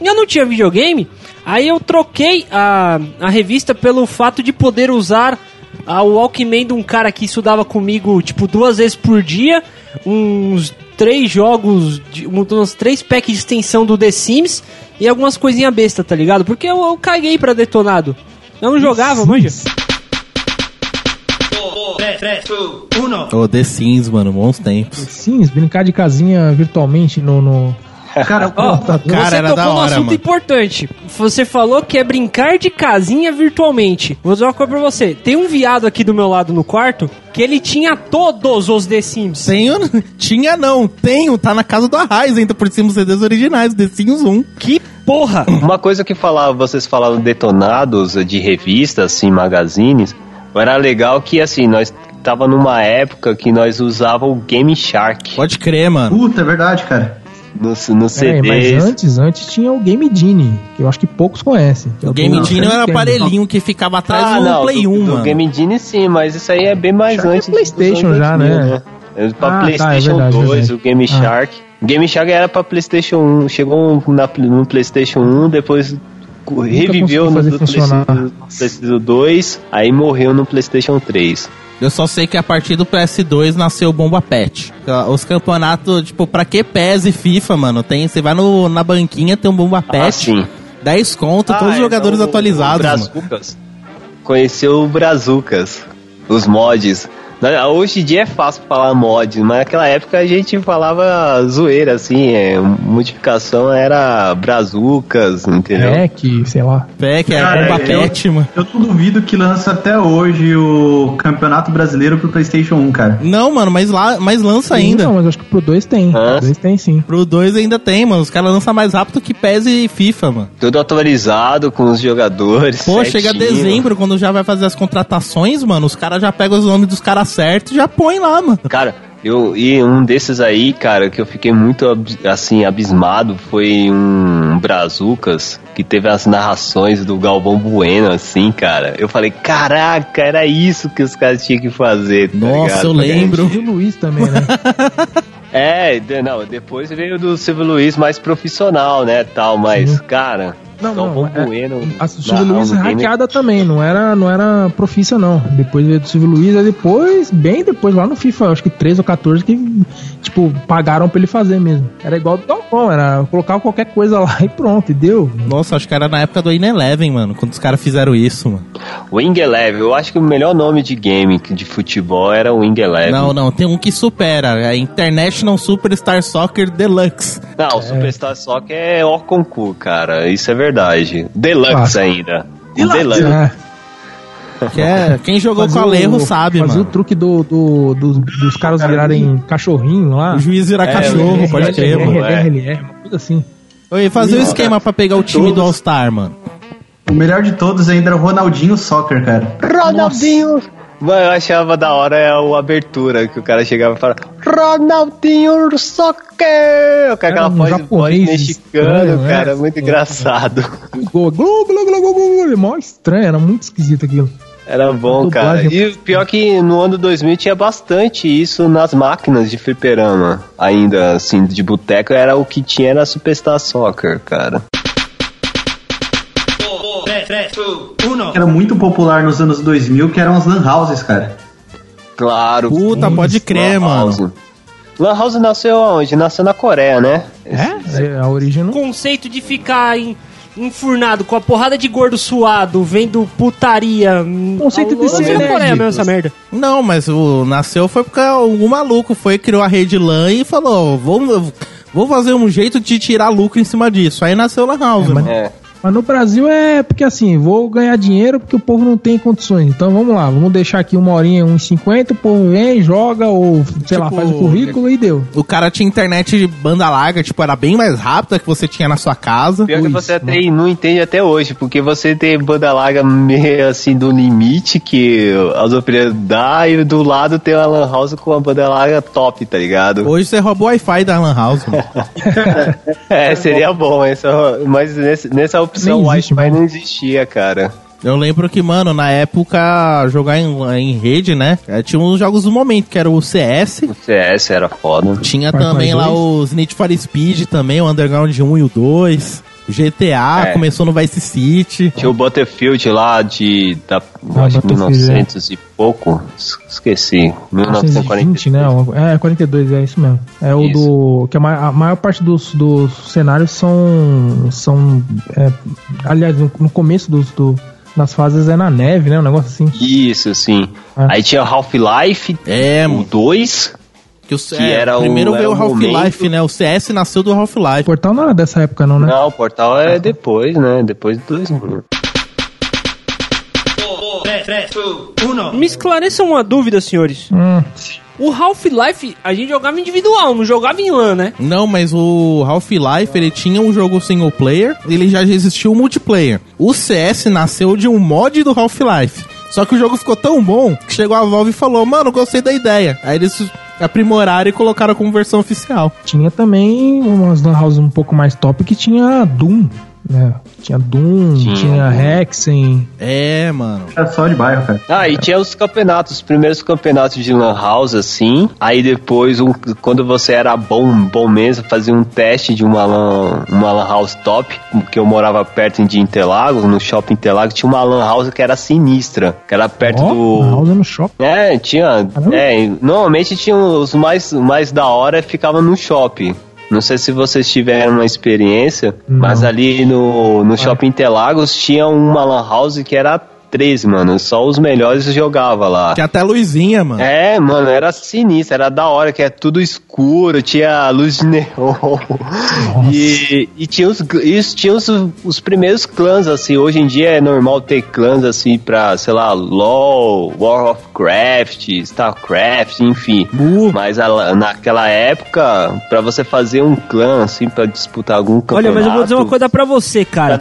E eu não tinha videogame, aí eu troquei a, a revista pelo fato de poder usar a, o Walkman de um cara que estudava comigo, tipo, duas vezes por dia, uns três jogos, de, uns três packs de extensão do The Sims e algumas coisinhas besta, tá ligado? Porque eu, eu caguei pra detonado. Eu não jogava, manja. Ô, The Sims, mano, bons tempos. Sim, brincar de casinha virtualmente no. no... Cara, computador. Cara, você era tocou hora, assunto mano. importante. Você falou que é brincar de casinha virtualmente. Vou dizer uma coisa pra você. Tem um viado aqui do meu lado no quarto que ele tinha todos os The Sims. Tenho, tinha não, tenho, tá na casa do Arraiz, ainda por cima os CDs originais, The Sims 1. Que porra! Uma coisa que falava, vocês falavam detonados de revistas, assim, magazines, era legal que, assim, nós tava numa época que nós usávamos o Game Shark Pode crer, mano. puta, é verdade, cara. No, no Peraí, mas CDs. antes, antes tinha o Game Genie, que eu acho que poucos conhecem. que é O Game do Genie era Nintendo. aparelhinho que ficava atrás Ah, do não, Play do, 1, do mano. Game Genie sim, mas isso aí é bem mais Shark é antes. dos PlayStation já, 2000, né? É Pra Ah, tá, é PlayStation verdade, 2, verdade. o Game Ah. Shark. Game Shark era pra PlayStation 1, chegou na, no PlayStation 1, depois reviveu no do. PlayStation, PlayStation 2, aí morreu no PlayStation 3. Eu só sei que a partir do PS2 nasceu o Bomba Pet. Os campeonatos, tipo, pra que PES e FIFA, mano? Tem, você vai no, na banquinha, tem um Bomba Ah, Pet, sim. 10 conto, todos Ah, os é, jogadores o- atualizados, o mano. Brazucas. Conheceu o Brazucas, os mods. Na- Hoje em dia é fácil falar mod, mas naquela época a gente falava zoeira, assim, é, modificação era Brazucas, entendeu? É, que, sei lá. Pack, é Cara, Bomba eu- Pet, mano. Eu não duvido que lança até hoje o Campeonato Brasileiro pro PlayStation 1, cara. Não, mano, mas, lá, mas lança ainda. Não, mas eu acho que pro 2 tem. Hã? Pro 2 tem sim. Pro 2 ainda tem, mano. Os caras lançam mais rápido que PES e FIFA, mano. Tudo atualizado com os jogadores. Pô, chega certinho. dezembro, quando já vai fazer as contratações, mano, os caras já pegam os nomes dos caras certos e já põe lá, mano. Cara, eu e um desses aí, cara, que eu fiquei muito assim abismado foi um Brazucas que teve as narrações do Galvão Bueno, assim, cara. Eu falei, caraca, era isso que os caras tinham que fazer. tá Nossa, ligado? eu lembro. E o Luiz também, né? É, de- não, depois veio do Silvio Luiz mais profissional, né, tal, mas, Sim. cara, Não, Galvão não. é- Bueno. A do Silvio Luiz hackeada também, não era, não era profissa, não. Depois veio do Silvio Luiz, aí depois, bem depois, lá no FIFA, acho que 13 ou 14, que, tipo, pagaram pra ele fazer mesmo. Era igual do Galvão, era colocar qualquer coisa lá e pronto, e deu. Nossa, acho que era na época do In Eleven, mano, quando os caras fizeram isso, mano. Wing Eleven, eu acho que o melhor nome de game de futebol era Wing Eleven. Não, não, tem um que supera, é International Superstar Soccer Deluxe. Não, o Superstar Soccer é ó com cu, cara. Isso é verdade. Deluxe Clássico. ainda. Deluxe. Deluxe. É, Que é, quem jogou fazer com o- sabe, fazer mano. o truque do, do- dos, dos caras virarem cachorrinho lá. O juiz vira É, cachorro, é, pode é, crer, é, mano. é. RLR, uma coisa assim. Oi, fazer o Não, esquema pra pegar o time do All-Star, mano. O melhor de todos ainda era o Ronaldinho Soccer, cara. Ronaldinho! Mano, eu achava da hora é a abertura, que o cara chegava e falava Ronaldinho Soccer! Com aquela um voz, voz mexicano, cara, é. muito engraçado. Glu, glu, glu, glu, glu, mó estranho, era muito esquisito aquilo. Era bom, cara. E o pior que no ano 2000 tinha bastante isso nas máquinas de fliperama. Ainda, assim, de boteco, era o que tinha era Superstar Soccer, cara. Era muito popular nos anos 2000, que eram as lan houses, cara. Claro. Puta, pode crer, Lan mano. House. Lan House nasceu aonde? Nasceu na Coreia, né? É, a origem não... conceito de ficar em- enfurnado com a porrada de gordo suado, vendo putaria. Conceito de ser na nerd. Coreia mesmo essa merda. Não, mas o nasceu foi porque algum maluco foi, criou a rede LAN e falou, vou, vou fazer um jeito de tirar lucro em cima disso. Aí nasceu Lan House, É, mas- mano. É. Mas no Brasil é porque assim, vou ganhar dinheiro porque o povo não tem condições. Então vamos lá, vamos deixar aqui uma horinha, uns 50, o povo vem, joga ou sei lá, Tipo, faz o currículo e deu. O cara tinha internet de banda larga, tipo, era bem mais rápida que você tinha na sua casa. Pior que você até não entende até hoje, porque você tem banda larga meio assim do limite que as operadores dá e do lado tem uma lan house com uma banda larga top, tá ligado? Hoje você rouba o Wi-Fi da Lan House. É, seria bom, mas nessa opção existe Wi-Fi mais. não existia, cara. Eu lembro que, mano, na época, jogar em, em rede, né? eh, Tinha uns jogos do momento, que era o CS. O CS era foda. Tinha Cry também lá 2. os Need for Speed também, o Underground 1 e o 2. GTA É. começou no Vice City. Tinha o Battlefield lá de da, Ah, acho que Battlefield, 1900 e pouco, es- esqueci, 1920, 1940. né? É, 42, é isso mesmo. É o Isso. do. Que a, ma- a maior parte dos, dos cenários são. são é, aliás, no, no começo dos, do, das fases é na neve, né? Um negócio assim. Isso, sim. Ah. Aí tinha Half-Life, É, o 2, Que, o, Que era o- primeiro veio o era o Half-Life, né? O CS nasceu do O Half-Life. portal não era dessa época, não, né? Não, o portal é depois, né? Depois de 2000. Me esclareçam uma dúvida, senhores. Hum, O Half-Life, a gente jogava individual, não jogava em LAN, né? Não, mas o Half-Life, ele tinha um jogo single player, ele já existia o multiplayer. O CS nasceu de um mod do Half-Life. Só que o jogo ficou tão bom que chegou a Valve e falou, mano, gostei da ideia. Aí eles aprimoraram e colocaram como versão oficial. tinha também umas lan houses um pouco mais top que tinha Doom. É, tinha Doom, Tinha. tinha Hexen. É, mano. Era só de bairro, cara. Ah, e tinha os campeonatos, os primeiros campeonatos de Lan House, assim. Aí depois, um- quando você era bom, bom mesmo, fazia um teste de uma Lan, uma lan House top, que eu morava perto de Interlagos, no shopping Interlagos, tinha uma Lan House que era sinistra, que era perto Ó, do. na House no shopping. É, tinha. Caramba. É, normalmente tinha os mais, mais da hora ficava no shopping. Não sei se vocês tiveram uma experiência, Não. mas ali no, no shopping Interlagos tinha uma lan house que era 13, mano. Só os melhores jogavam lá. Tinha até luzinha, mano. É, mano, era sinistro, era da hora, que é tudo escuro, tinha luz de neon. E, e tinha, os, isso, tinha os, os primeiros clãs, assim. Hoje em dia é normal ter clãs, assim, pra, sei lá, LOL, War of Craft, StarCraft, enfim. Uh. Mas a- naquela época, pra você fazer um clã, assim, pra disputar algum campeonato... Olha, mas eu vou dizer uma coisa pra você, cara.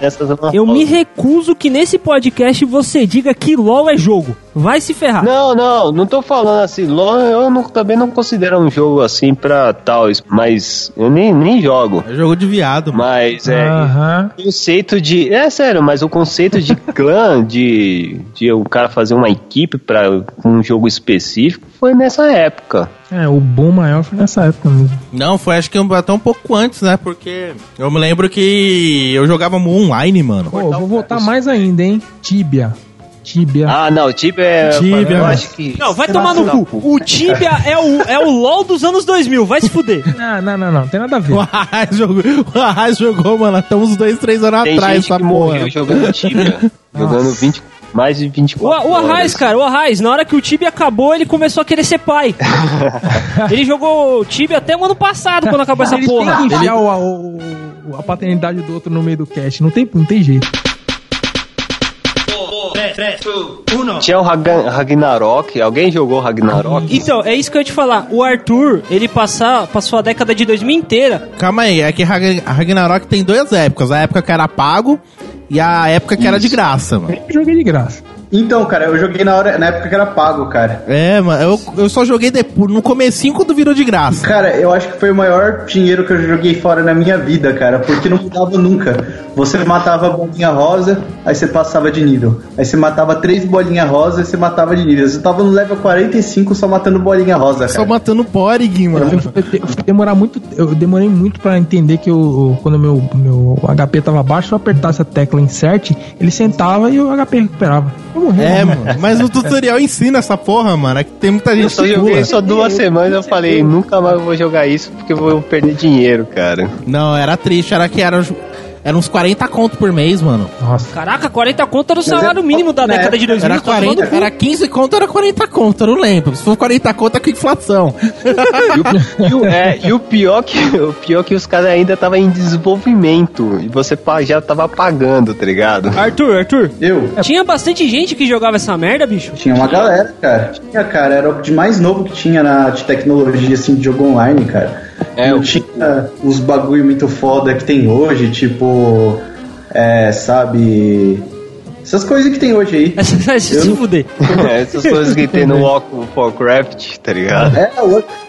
Eu me recuso que nesse podcast você diga que LOL é jogo. Vai se ferrar. Não, não, não tô falando assim. LOL eu não- também não considero um jogo assim pra tal, mas eu nem, nem jogo. É jogo de viado, mano. Mas é. Aham. O conceito de. É sério, mas o conceito de clã, de, de o cara fazer uma equipe pra um jogo específico, foi nessa época. É, o boom maior foi nessa época mesmo. Não, foi acho que até um pouco antes, né? Porque eu me lembro que eu jogava online, mano. Pô, eu vou voltar mais ainda, hein? Tibia. Tibia. Ah, não, tipo é. Tibia, eu acho que. Não, vai tomar no cu. O Tibia é o, é o LOL dos anos 2000. Vai se fuder. Não, não, não, não, não tem nada a ver. O Arraiz jogou, o Arraiz jogou, mano, até uns dois, três anos Tem atrás gente essa que porra. morreu jogando Tibia. jogando 20, mais de O, 24 o Arraiz, horas. cara, o Arraiz, na hora que o Tibia acabou, ele começou a querer ser pai. ele jogou Tibia até o ano passado, quando acabou essa Ele porra. tem que enfiar o- o- o- a paternidade do outro no meio do cast. Não tem, não tem jeito. Tinha o Hagan- Ragnarok. Alguém jogou Ragnarok? Então, é isso que eu ia te falar. O Arthur, ele passa, passou a década de 2000 inteira. Calma aí, é que Rag- Ragnarok tem duas épocas. A época que era pago e a época que era de graça, mano. Eu joguei de graça. Então, cara, eu joguei na hora, na época que era pago, cara. É, mano, eu, eu só joguei depois, no comecinho quando virou de graça. Cara, eu acho que foi o maior dinheiro que eu joguei fora na minha vida, cara, porque não mudava nunca. Você matava a bolinha rosa, aí você passava de nível. Aí você matava três bolinhas rosa, aí você matava de nível. Você tava no level 45 só matando bolinha rosa, Só cara. matando Porig, mano. eu, eu demorar muito, eu demorei muito pra entender que eu, quando meu, meu HP tava baixo, se eu apertasse a tecla insert, ele sentava e o HP recuperava. Eu morri. É, mano, mas o tutorial ensina essa porra, mano. É que tem muita Eu gente só que joguei pula. só duas semanas eu falei, nunca mais vou jogar isso porque eu vou perder dinheiro, cara. Não, era triste, era que era, era uns 40 conto por mês, mano. Nossa. Caraca, 40 conto era o é- salário mínimo da na década de época 2000. Era tá tomando 40, cu. era 15 conto, era 40 conto, eu não lembro. Se for 40 conto é com inflação. E o, e o- é, e o pior que o pior que os caras ainda estavam em desenvolvimento e você já tava pagando, tá ligado? Arthur, Arthur. Eu Tinha bastante gente que jogava essa merda, bicho. tinha uma galera, cara. Tinha, cara, era o de mais novo que tinha na de tecnologia, assim, de jogo online, cara. É, não tinha os bagulho muito foda que tem hoje, tipo. É, sabe. Essas coisas que tem hoje aí. Essa vai se Eu não- fuder. Essas coisas que tem no Walk of Warcraft, tá ligado? É,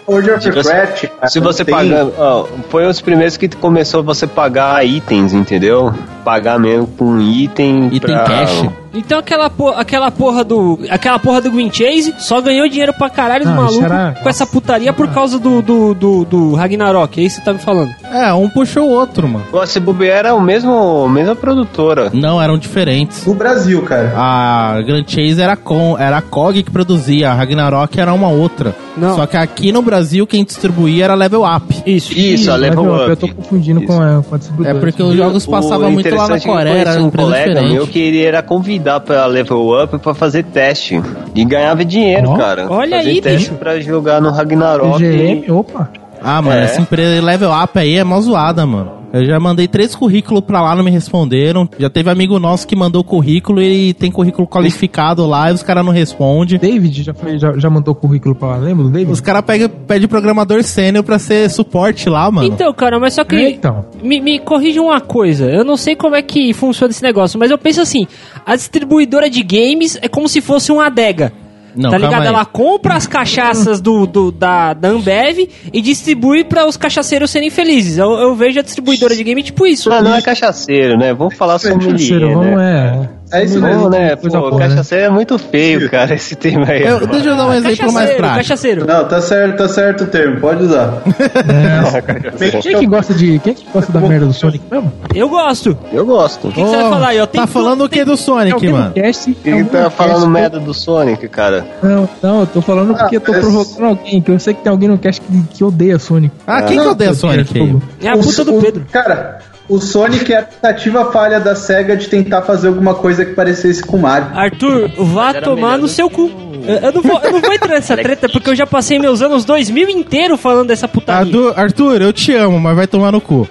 World of Se você- Warcraft. cara, Se você tem- pagar, ó, foi um dos primeiros que começou você pagar itens, entendeu? Pagar mesmo com item, Item pra... cash. Então aquela, po- aquela porra do. Aquela porra do Green Chase só ganhou dinheiro pra caralho os Não, isso malucos era- com essa putaria por causa do, do, do, do Ragnarok. É isso que você tá me falando. É, um puxou o outro, mano. Pô, se bobear era o mesmo, mesma produtora. Não, eram diferentes. No Brasil, cara. A Grand Chase era, com, era a COG que produzia, a Ragnarok era uma outra. Não. Só que aqui no Brasil quem distribuía era Level Up. Isso. Isso, a Mas, Level meu, Up. Eu tô confundindo com a, com a É distribuidora. porque os jogos passavam muito lá na é Coreia, era um colega meu diferente. que ele era convidar pra Level Up pra fazer teste. E ganhava dinheiro, Ó, cara. olha fazer aí, teste bicho. pra jogar no Ragnarok. GM, opa. Ah, mano, É. essa empresa Level Up aí é mó zoada, mano. Eu já mandei três currículos pra lá, não me responderam. Já teve amigo nosso que mandou currículo e tem currículo qualificado lá e os caras não respondem. David já, foi, já, já mandou currículo pra lá, lembra do David? Os caras pedem programador sênior pra ser suporte lá, mano. Então, cara, mas só que. É, então. Me, me corrija uma coisa. Eu não sei como é que funciona esse negócio, mas eu penso assim: a distribuidora de games é como se fosse uma adega. Não, tá ligado? aí. Ela compra as cachaças do, do- da, da Ambev e distribui para os cachaceiros serem felizes. Eu, eu vejo a distribuidora de game tipo isso. Ah, não é cachaceiro, né? Vamos falar sommelier, Parceiro, vamos né? é. É isso mesmo. né? Coisa Pô, boa, né? cachaceiro é muito feio, cara, esse tema aí. Eu- deixa eu dar um exemplo mais prático. cachaceiro. Não, tá certo, tá certo o termo, pode usar. Quem é que gosta de. Quem é que gosta da merda do Sonic mesmo? Eu gosto. O Eu gosto. que, que você vai falar aí? Tá falando o que do Sonic, mano? cast, alguém tá falando cast- merda do Sonic, cara. Não, não, eu tô falando porque eu tô Ah, mas- provocando alguém, que eu sei que tem alguém no cast que, que odeia Sonic. Ah, quem que odeia Sonic aí? É a puta do O- Pedro. Cara, o Sonic é a tentativa falha da SEGA de tentar fazer alguma coisa que parecesse com o Mario. Arthur, vá Era tomar no seu cu. Eu, não vou, eu não vou entrar nessa treta porque eu já passei meus anos 2000 inteiro falando dessa putaria. Arthur, Arthur, eu te amo, mas vai tomar no cu.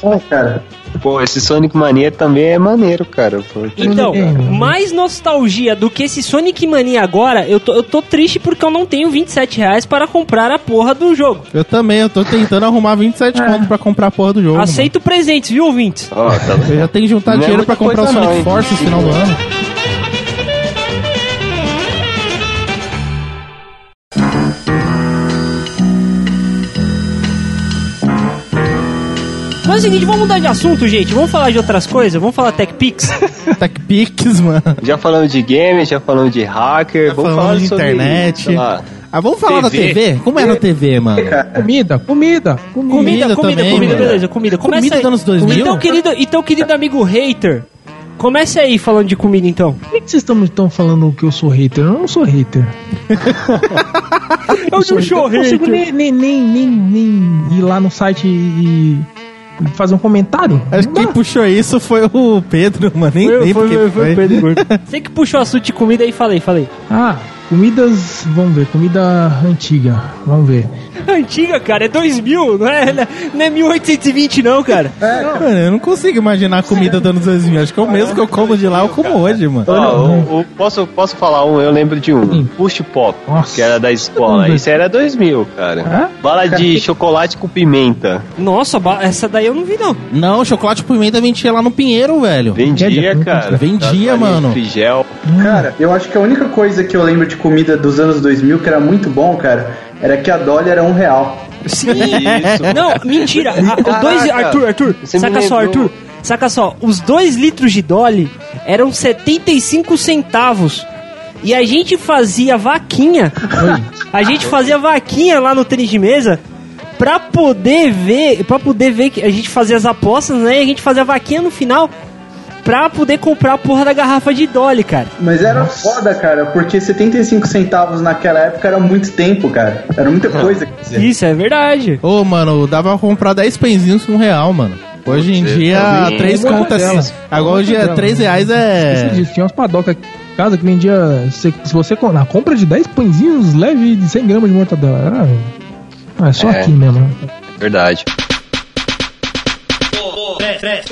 Pô, cara. Pô, esse Sonic Mania também é maneiro, cara. Pô, Então, bem. mais nostalgia do que esse Sonic Mania agora, eu tô, eu tô triste porque eu não tenho 27 reais para comprar a porra do jogo. Eu também, eu tô tentando arrumar 27 conto pra comprar a porra do jogo. Aceito presentes, viu, ouvintes? Ó, tá mano. Eu já tenho que juntar Não é dinheiro muita pra comprar o Sonic não? Force no final do ano. Mas é o seguinte, vamos mudar de assunto, gente. Vamos falar de outras coisas. Vamos falar TechPix. TechPix, mano. Já falamos de games, já falamos de hacker, vamos falando falar de sobre, internet. Ah, vamos falar da TV? TV? Como era a TV, mano? Comida, comida, comida. Comida, Comida comida, também, comida, beleza, comida. Começa Comida aí. dos anos 2000? Então, querido, então, querido amigo hater, comece aí falando de comida, então. Por que, que vocês estão falando que eu sou hater? Eu não sou hater. Eu não sou Não consigo nem, nem, nem, nem, nem ir lá no site e fazer um comentário. Acho que quem puxou isso foi o Pedro, mano. Nem Foi, lembro foi, foi, foi. foi Pedro Gordo. Você que puxou o assunto de comida aí, falei, falei. Ah, comidas, vamos ver, comida antiga, vamos ver. Antiga, cara, é 2000, não é, não é 1820 não, cara. Mano, eu não consigo imaginar a comida dos anos 2000. Acho que é o mesmo que eu como de lá, eu como hoje, mano. Ó, o- o- posso, posso falar um? Eu lembro de um. Hum. Push Pop, Nossa. que era da escola. Isso era 2000, cara. Hã? Bala de chocolate com pimenta. Nossa, essa daí eu não vi, não. Não, chocolate com pimenta vendia lá no Pinheiro, velho. Vendia, Vendia, cara. vendia, Tava ali, mano. Frigel. Cara, eu acho que a única coisa que eu lembro de comida dos anos 2000 que era muito bom, cara, era que a Dolly era um real. Sim. Isso. Não, mentira. A- dois, Arthur, Arthur, Você saca só. Arthur. Saca só, os dois litros de Dolly eram 75 centavos. E a gente fazia vaquinha. A gente fazia vaquinha lá no tênis de mesa pra poder ver, pra poder ver que a gente fazia as apostas, né? E a gente fazia vaquinha no final pra poder comprar a porra da garrafa de Dolly, cara. Mas era foda, cara, porque 75 centavos naquela época era muito tempo, cara. Era muita coisa. quer dizer. Isso é verdade. Ô, mano, dava pra comprar 10 pãezinhos com um real, mano. Hoje em dia, também. 3 Uma contas. dela. Agora hoje é Uma 3 dela. reais Esqueci é. disso, Tinha umas padocas aqui em casa que vendia. Se, se você na compra de 10 pãezinhos leve de 100 gramas de mortadela. Era, ah, é só É. aqui mesmo. Né? Verdade.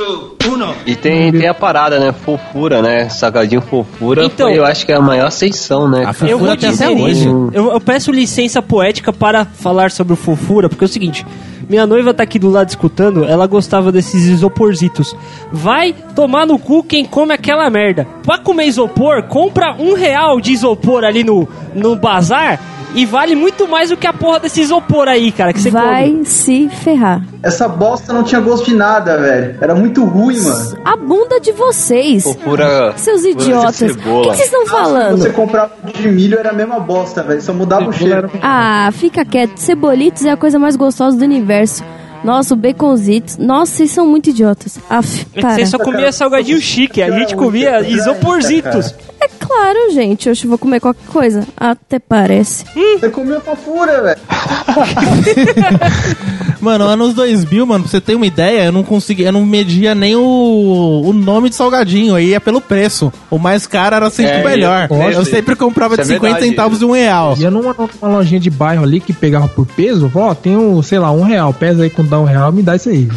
E tem, tem a parada, né? Fofura, né? Salgadinho fofura. Então- foi, eu acho que é a maior ascensão, né? A? Eu vou até hoje. Eu, eu peço licença poética para falar sobre o fofura, porque é o seguinte: minha noiva tá aqui do lado escutando, ela gostava desses isoporzitos. Vai tomar no cu quem come aquela merda. Pra comer isopor, compra um real de isopor ali no, no bazar e vale muito mais do que a porra desse isopor aí, cara, que você Vai come. se ferrar. Essa bosta não tinha gosto de nada, velho. Era muito ruim, mano. A bunda de vocês. Fofura. Seus fofura de idiotas. O que vocês estão falando? Você comprava de milho era a mesma bosta, velho. Só mudava o cheiro. Ah, fica quieto. Cebolitos é a coisa mais gostosa do universo. Nossa, o baconzitos. Nossa, vocês são muito idiotas. Aff, para. Você só comia salgadinho chique, a gente comia isoporzitos. É claro, gente. Eu vou comer qualquer coisa. Até parece. Você comia fofura, velho. Mano, anos 2000, mano, pra você ter uma ideia, eu não conseguia, eu não media nem o, o nome de salgadinho, aí ia pelo preço. O mais caro era sempre É, o melhor. eu- Eu sempre comprava de Isso é 50 verdade. centavos e um real. Ia numa, numa lojinha de bairro ali que pegava por peso, ó, tem um, sei lá, um real. Pesa aí quando dá um real, me dá isso aí.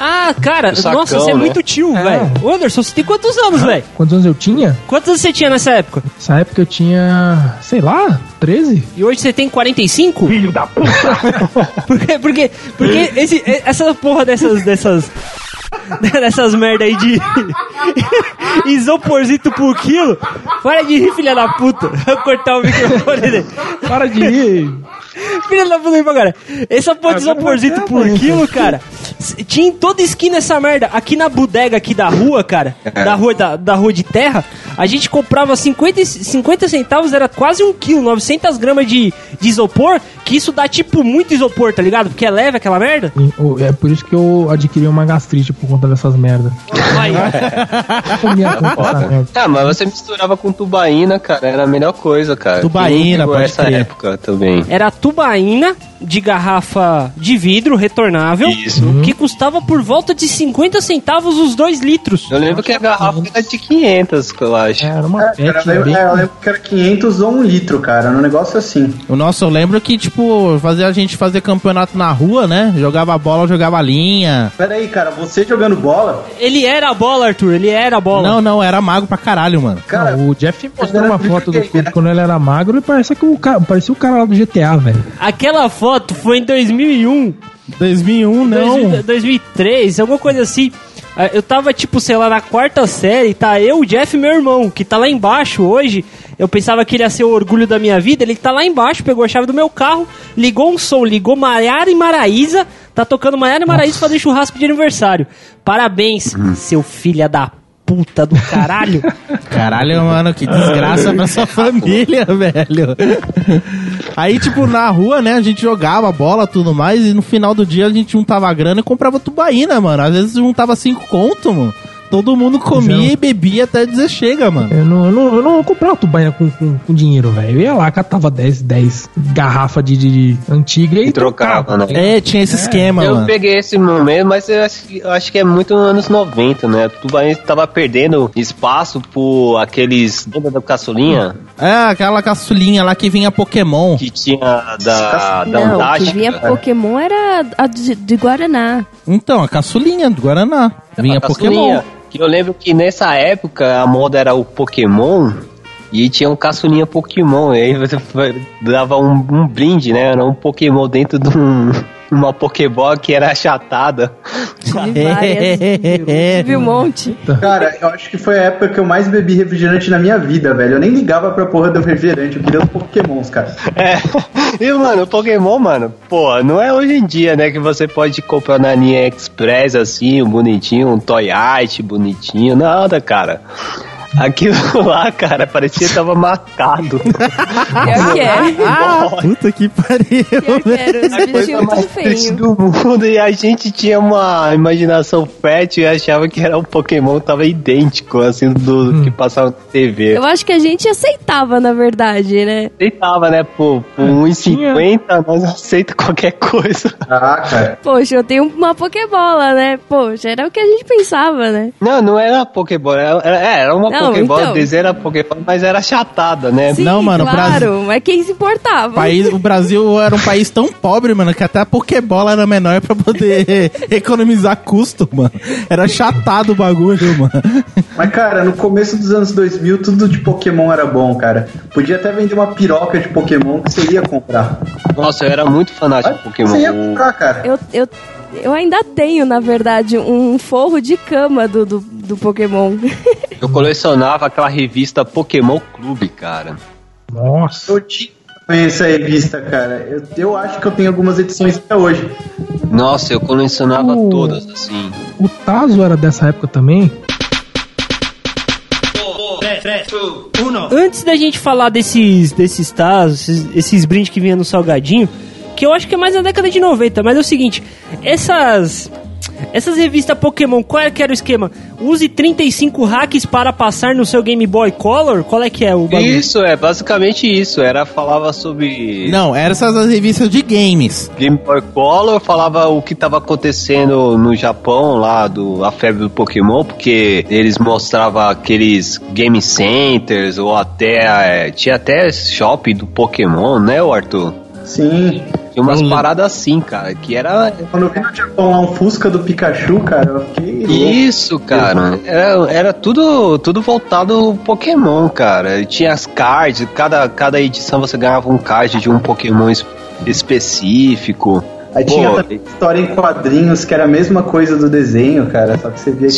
Ah, cara, sacão, nossa, você é né? muito tio, É. velho. Anderson, você tem quantos anos, velho? Quantos anos eu tinha? Quantos anos você tinha nessa época? Nessa época eu tinha, sei lá, 13? E hoje você tem 45? Filho da puta! porque, porque, porque esse, essa porra dessas, dessas dessas merda aí de isoporzito por quilo. Para de rir, filha da puta. Vou cortar o microfone dele. Para de rir. Filha da puta, agora. Essa porra de isoporzito por quilo, cara. Tinha em toda esquina essa merda. Aqui na bodega aqui da rua, cara, da rua, da, da rua de terra, a gente comprava 50, e- 50 centavos, era quase um quilo, 900 gramas de, de isopor, que isso dá tipo muito isopor, tá ligado? Porque é leve aquela merda. É por isso que eu adquiri uma gastrite por conta dessas merdas. Ah, mas você misturava com tubaína, cara, era a melhor coisa, cara. Tubaína, pode essa crer. época também. Era tubaína de garrafa de vidro retornável, Isso. que custava por volta de 50 centavos os 2 litros. Eu lembro que a garrafa era de 500, eu acho. Era uma É, cara, pet eu, bem... é, eu lembro que era 500 ou 1 litro, cara. Era um negócio assim. O nosso, eu lembro que, tipo, fazia a gente fazer campeonato na rua, né? Jogava bola, jogava linha. Pera aí, cara, você jogando bola, Ele era a bola, Arthur, ele era a bola. Não, não, era mago pra caralho, mano. cara, Não, o Jeff mostrou uma foto do né? quando ele era magro e parece que o cara, parecia o cara lá do GTA, velho. Aquela foto foi em 2001, 2001, não. 2000, 2003, alguma coisa assim. Ah, Eu tava, tipo, sei lá, na quarta série, tá eu, o Jeff e meu irmão, que tá lá embaixo hoje. Eu pensava que ele ia ser o orgulho da minha vida. Ele tá lá embaixo, pegou a chave do meu carro, ligou um som, ligou Maiara e Maraísa. Tá tocando Maiara e Maraísa fazer churrasco de aniversário. Parabéns, seu filho da puta do caralho. Caralho, mano, que desgraça pra sua família, velho. Aí, tipo, na rua, né, a gente jogava bola tudo mais, e no final do dia a gente juntava grana e comprava tubaína, mano. Às vezes juntava cinco conto, mano. Todo mundo comia e bebia até dizer chega, mano. Eu não, eu não, eu não comprava tubaína com, com, com dinheiro, velho. Eu ia lá, catava 10, 10 garrafa de, de, de antiga e, E trocava, né? É, tinha esse esquema, Eu mano. peguei esse momento, mas eu acho, que- eu acho que é muito nos anos 90, né? O Tubarão tava perdendo espaço por aqueles. Lembra da caçulinha? É, aquela caçulinha lá que vinha Pokémon. Que tinha da, da Não, que vinha Pokémon era a de, de Guaraná. Então, a caçulinha do Guaraná. Vinha Pokémon. Que eu lembro que nessa época a moda era o Pokémon. E tinha um caçulinha Pokémon. E aí você dava um, um brinde, né? Era um Pokémon dentro de um, uma Pokéball que era achatada. Tive um monte. Cara, eu acho que foi a época que eu mais bebi refrigerante na minha vida, velho. Eu nem ligava pra porra do refrigerante, eu queria os pokémons, cara. É. E, mano, o Pokémon, mano, pô, não é hoje em dia, né, que você pode comprar na linha Express, assim, um bonitinho, um Toy Art bonitinho, nada, cara. Aquilo lá, cara, parecia que tava marcado. Pior que é. Puta que pariu. Pior que era. Os bichinhos triste feios. do mundo e a gente tinha uma imaginação fértil e achava que era um Pokémon tava idêntico, assim, do que passava na TV. Eu acho que a gente aceitava, na verdade, né? Aceitava, né, por, por 1,50 nós aceita qualquer coisa. Ah, cara. Poxa, eu tenho uma Pokébola, né? Poxa, era o que a gente pensava, né? Não, não era Pokéball, era, era, é, era uma Não, Pokéball, então. o desenho era Pokéball, mas era achatada, né? Sim, Não, mano, o claro, Brasil- mas quem se importava? País, o Brasil era um país tão pobre, mano, que até a Pokébola era menor pra poder economizar custo, mano. Era chatado o bagulho, mano. Mas, cara, no começo dos anos 2000, tudo de Pokémon era bom, cara. Podia até vender uma piroca de Pokémon que você ia comprar. Nossa, eu era muito fanático de Pokémon. Você ia O- comprar, cara. Eu, eu, eu ainda tenho, na verdade, um forro de cama do, do, do Pokémon. Eu colecionava aquela revista Pokémon Clube, cara. Nossa. Eu tinha essa revista, cara. Eu, eu acho que eu tenho algumas edições até hoje. Nossa, eu colecionava Uh. todas, assim. O Tazo era dessa época também? Antes da gente falar desses, desses tazos, esses, esses brindes que vinha no salgadinho, que eu acho que é mais na década de 90, mas é o seguinte, essas essas revistas Pokémon, qual é que era o esquema? Use 35 hacks para passar no seu Game Boy Color? Qual é que é o bagulho? Isso, é basicamente isso. Era, falava sobre Não, eram essas as revistas de games. Game Boy Color, falava o que tava acontecendo no Japão, lá, do, a febre do Pokémon, porque eles mostravam aqueles game centers, ou até, é, tinha até shopping do Pokémon, né, o Arthur? Sim. Tinha umas paradas assim, cara, que era Quando eu vi no Japão lá um Fusca do Pikachu, cara, eu fiquei. Isso, cara. Era, era tudo, tudo voltado ao Pokémon, cara. Tinha as cards, cada, cada edição você ganhava um card de um Pokémon es- específico. Aí Pô, tinha também história em quadrinhos, que era a mesma coisa do desenho, cara. Só que você via que-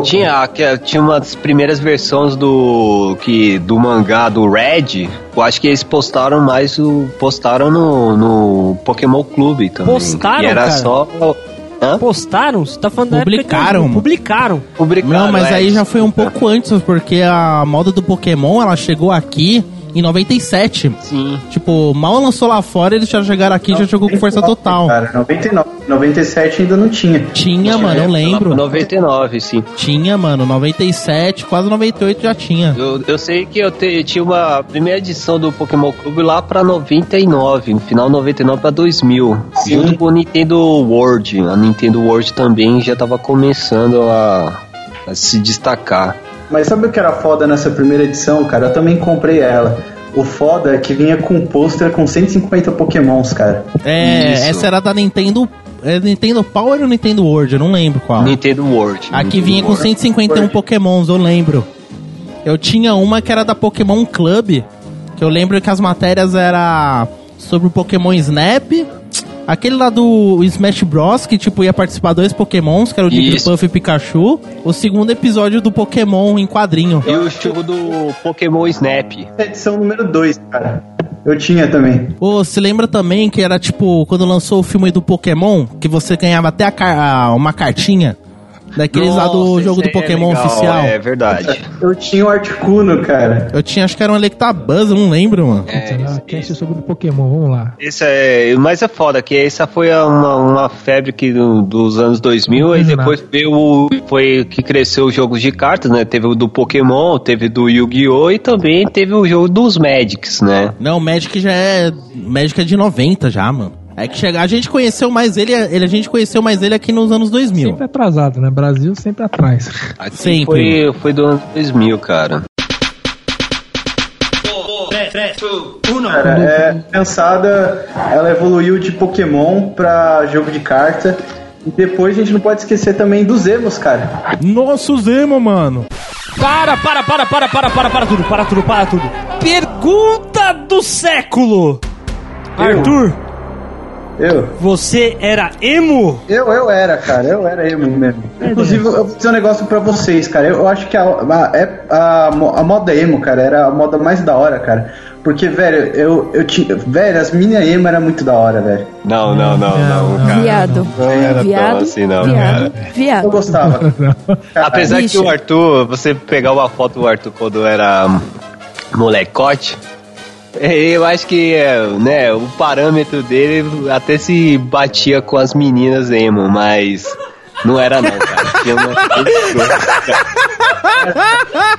Tinha. Tinha, tinha umas primeiras versões do que do mangá do Red. Eu acho que eles postaram mais o postaram no, no Pokémon Clube também. Postaram, E era cara? só Hã? Postaram? Você tá falando que Publicaram. Publicaram. Publicaram, Não, mas é. aí já foi um pouco antes, porque a moda do Pokémon, ela chegou aqui em 97. Sim. Tipo, mal lançou lá fora, eles já chegaram aqui e já jogou com força total. Cara, 99. 97 ainda não tinha. Tinha, mano, eu lembro. 99, sim. Tinha, mano, 97, quase 98 já tinha. Eu, eu sei que eu, te- eu tinha uma primeira edição do Pokémon Clube lá pra 99, no final 99 pra 2000. Sim. Junto com o Nintendo World. A Nintendo World também já tava começando a, a se destacar. Mas sabe o que era foda nessa primeira edição, cara? Eu também comprei ela. O foda é que vinha com um pôster com 150 pokémons, cara. É, Isso. essa era da Nintendo. É Nintendo Power ou Nintendo World? Eu não lembro qual. Nintendo World. Aqui Nintendo vinha com World. 151 pokémons, eu lembro. Eu tinha uma que era da Pokémon Club, que eu lembro que as matérias era sobre o Pokémon Snap, aquele lá do Smash Bros, que tipo ia participar dois pokémons, que era o. Jigglypuff e Pikachu, o segundo episódio do Pokémon em quadrinho. E o jogo do Pokémon Snap. Edição número 2, cara. Eu tinha também. Ô, você lembra também que era tipo, quando lançou o filme do Pokémon, que você ganhava até a car- a- uma cartinha daqueles lá do Nossa, jogo do esse é Pokémon legal, oficial? É verdade. Eu tinha o Articuno, cara. Eu tinha, acho que era um Electabuzz, eu não lembro, mano. É, lá, isso- cast sobre o Pokémon, vamos lá. Esse é, mas é foda, que essa foi uma, uma febre que, do- dos anos 2000 e depois veio o, foi que cresceu os jogos de cartas, né? Teve o do Pokémon, teve do Yu-Gi-Oh! e também teve o jogo dos Magics, né? Não, o Magic já é. Magic é de 90 já, mano. É que chega, a gente conheceu mais ele, ele, a gente conheceu mais ele aqui nos anos 2000. Sempre atrasado, né? Brasil sempre atrás. Aqui Sempre. Foi, foi do ano 2000, cara. Cara, é, pensada, ela evoluiu de Pokémon pra jogo de carta. E depois a gente não pode esquecer também dos emos, cara. Nossa, o Zemo, mano. Para, para, para, para, para, para, para tudo, para tudo, para tudo. Pergunta do século. Arthur, Eu, você era emo? eu, eu era, cara, eu era emo mesmo. Inclusive, eu vou dizer um negócio pra vocês, cara. Eu, eu acho que a, a, é- a, a moda emo, cara, era a moda mais da hora, cara. Porque, velho, eu, eu tinha. Velho, as minhas emo era muito da hora, velho. Não, não, não, não, cara. Viado. Não era tão Viado. assim, não, Viado. Eu Viado. gostava. Apesar que Bicho. o Arthur, você pegar uma foto do Arthur quando era molecote, eu acho que é, né, o parâmetro dele até se batia com as meninas emo, mas não era não, cara. Tinha uma-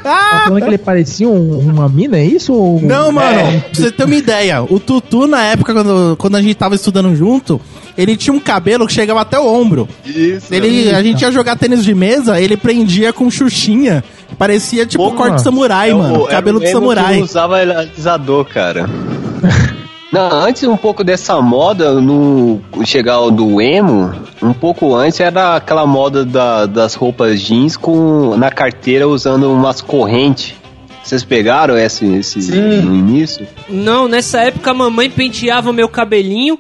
Tá falando que ele parecia um- uma mina, é isso? Ou... Não, mano, É. pra você ter uma ideia, o Tutu, na época, quando, quando a gente tava estudando junto, ele tinha um cabelo que chegava até o ombro. Isso. Ele, a gente ia jogar tênis de mesa, ele prendia com xuxinha. Parecia tipo Pô, corte mano. de samurai, É mano. era Cabelo de samurai. Que usava alisador, cara. Não, antes um pouco dessa moda, no chegar do emo, um pouco antes era aquela moda da- das roupas jeans com na carteira usando umas correntes. Vocês pegaram esse, esse Sim. no início? Não, nessa época a mamãe penteava meu cabelinho.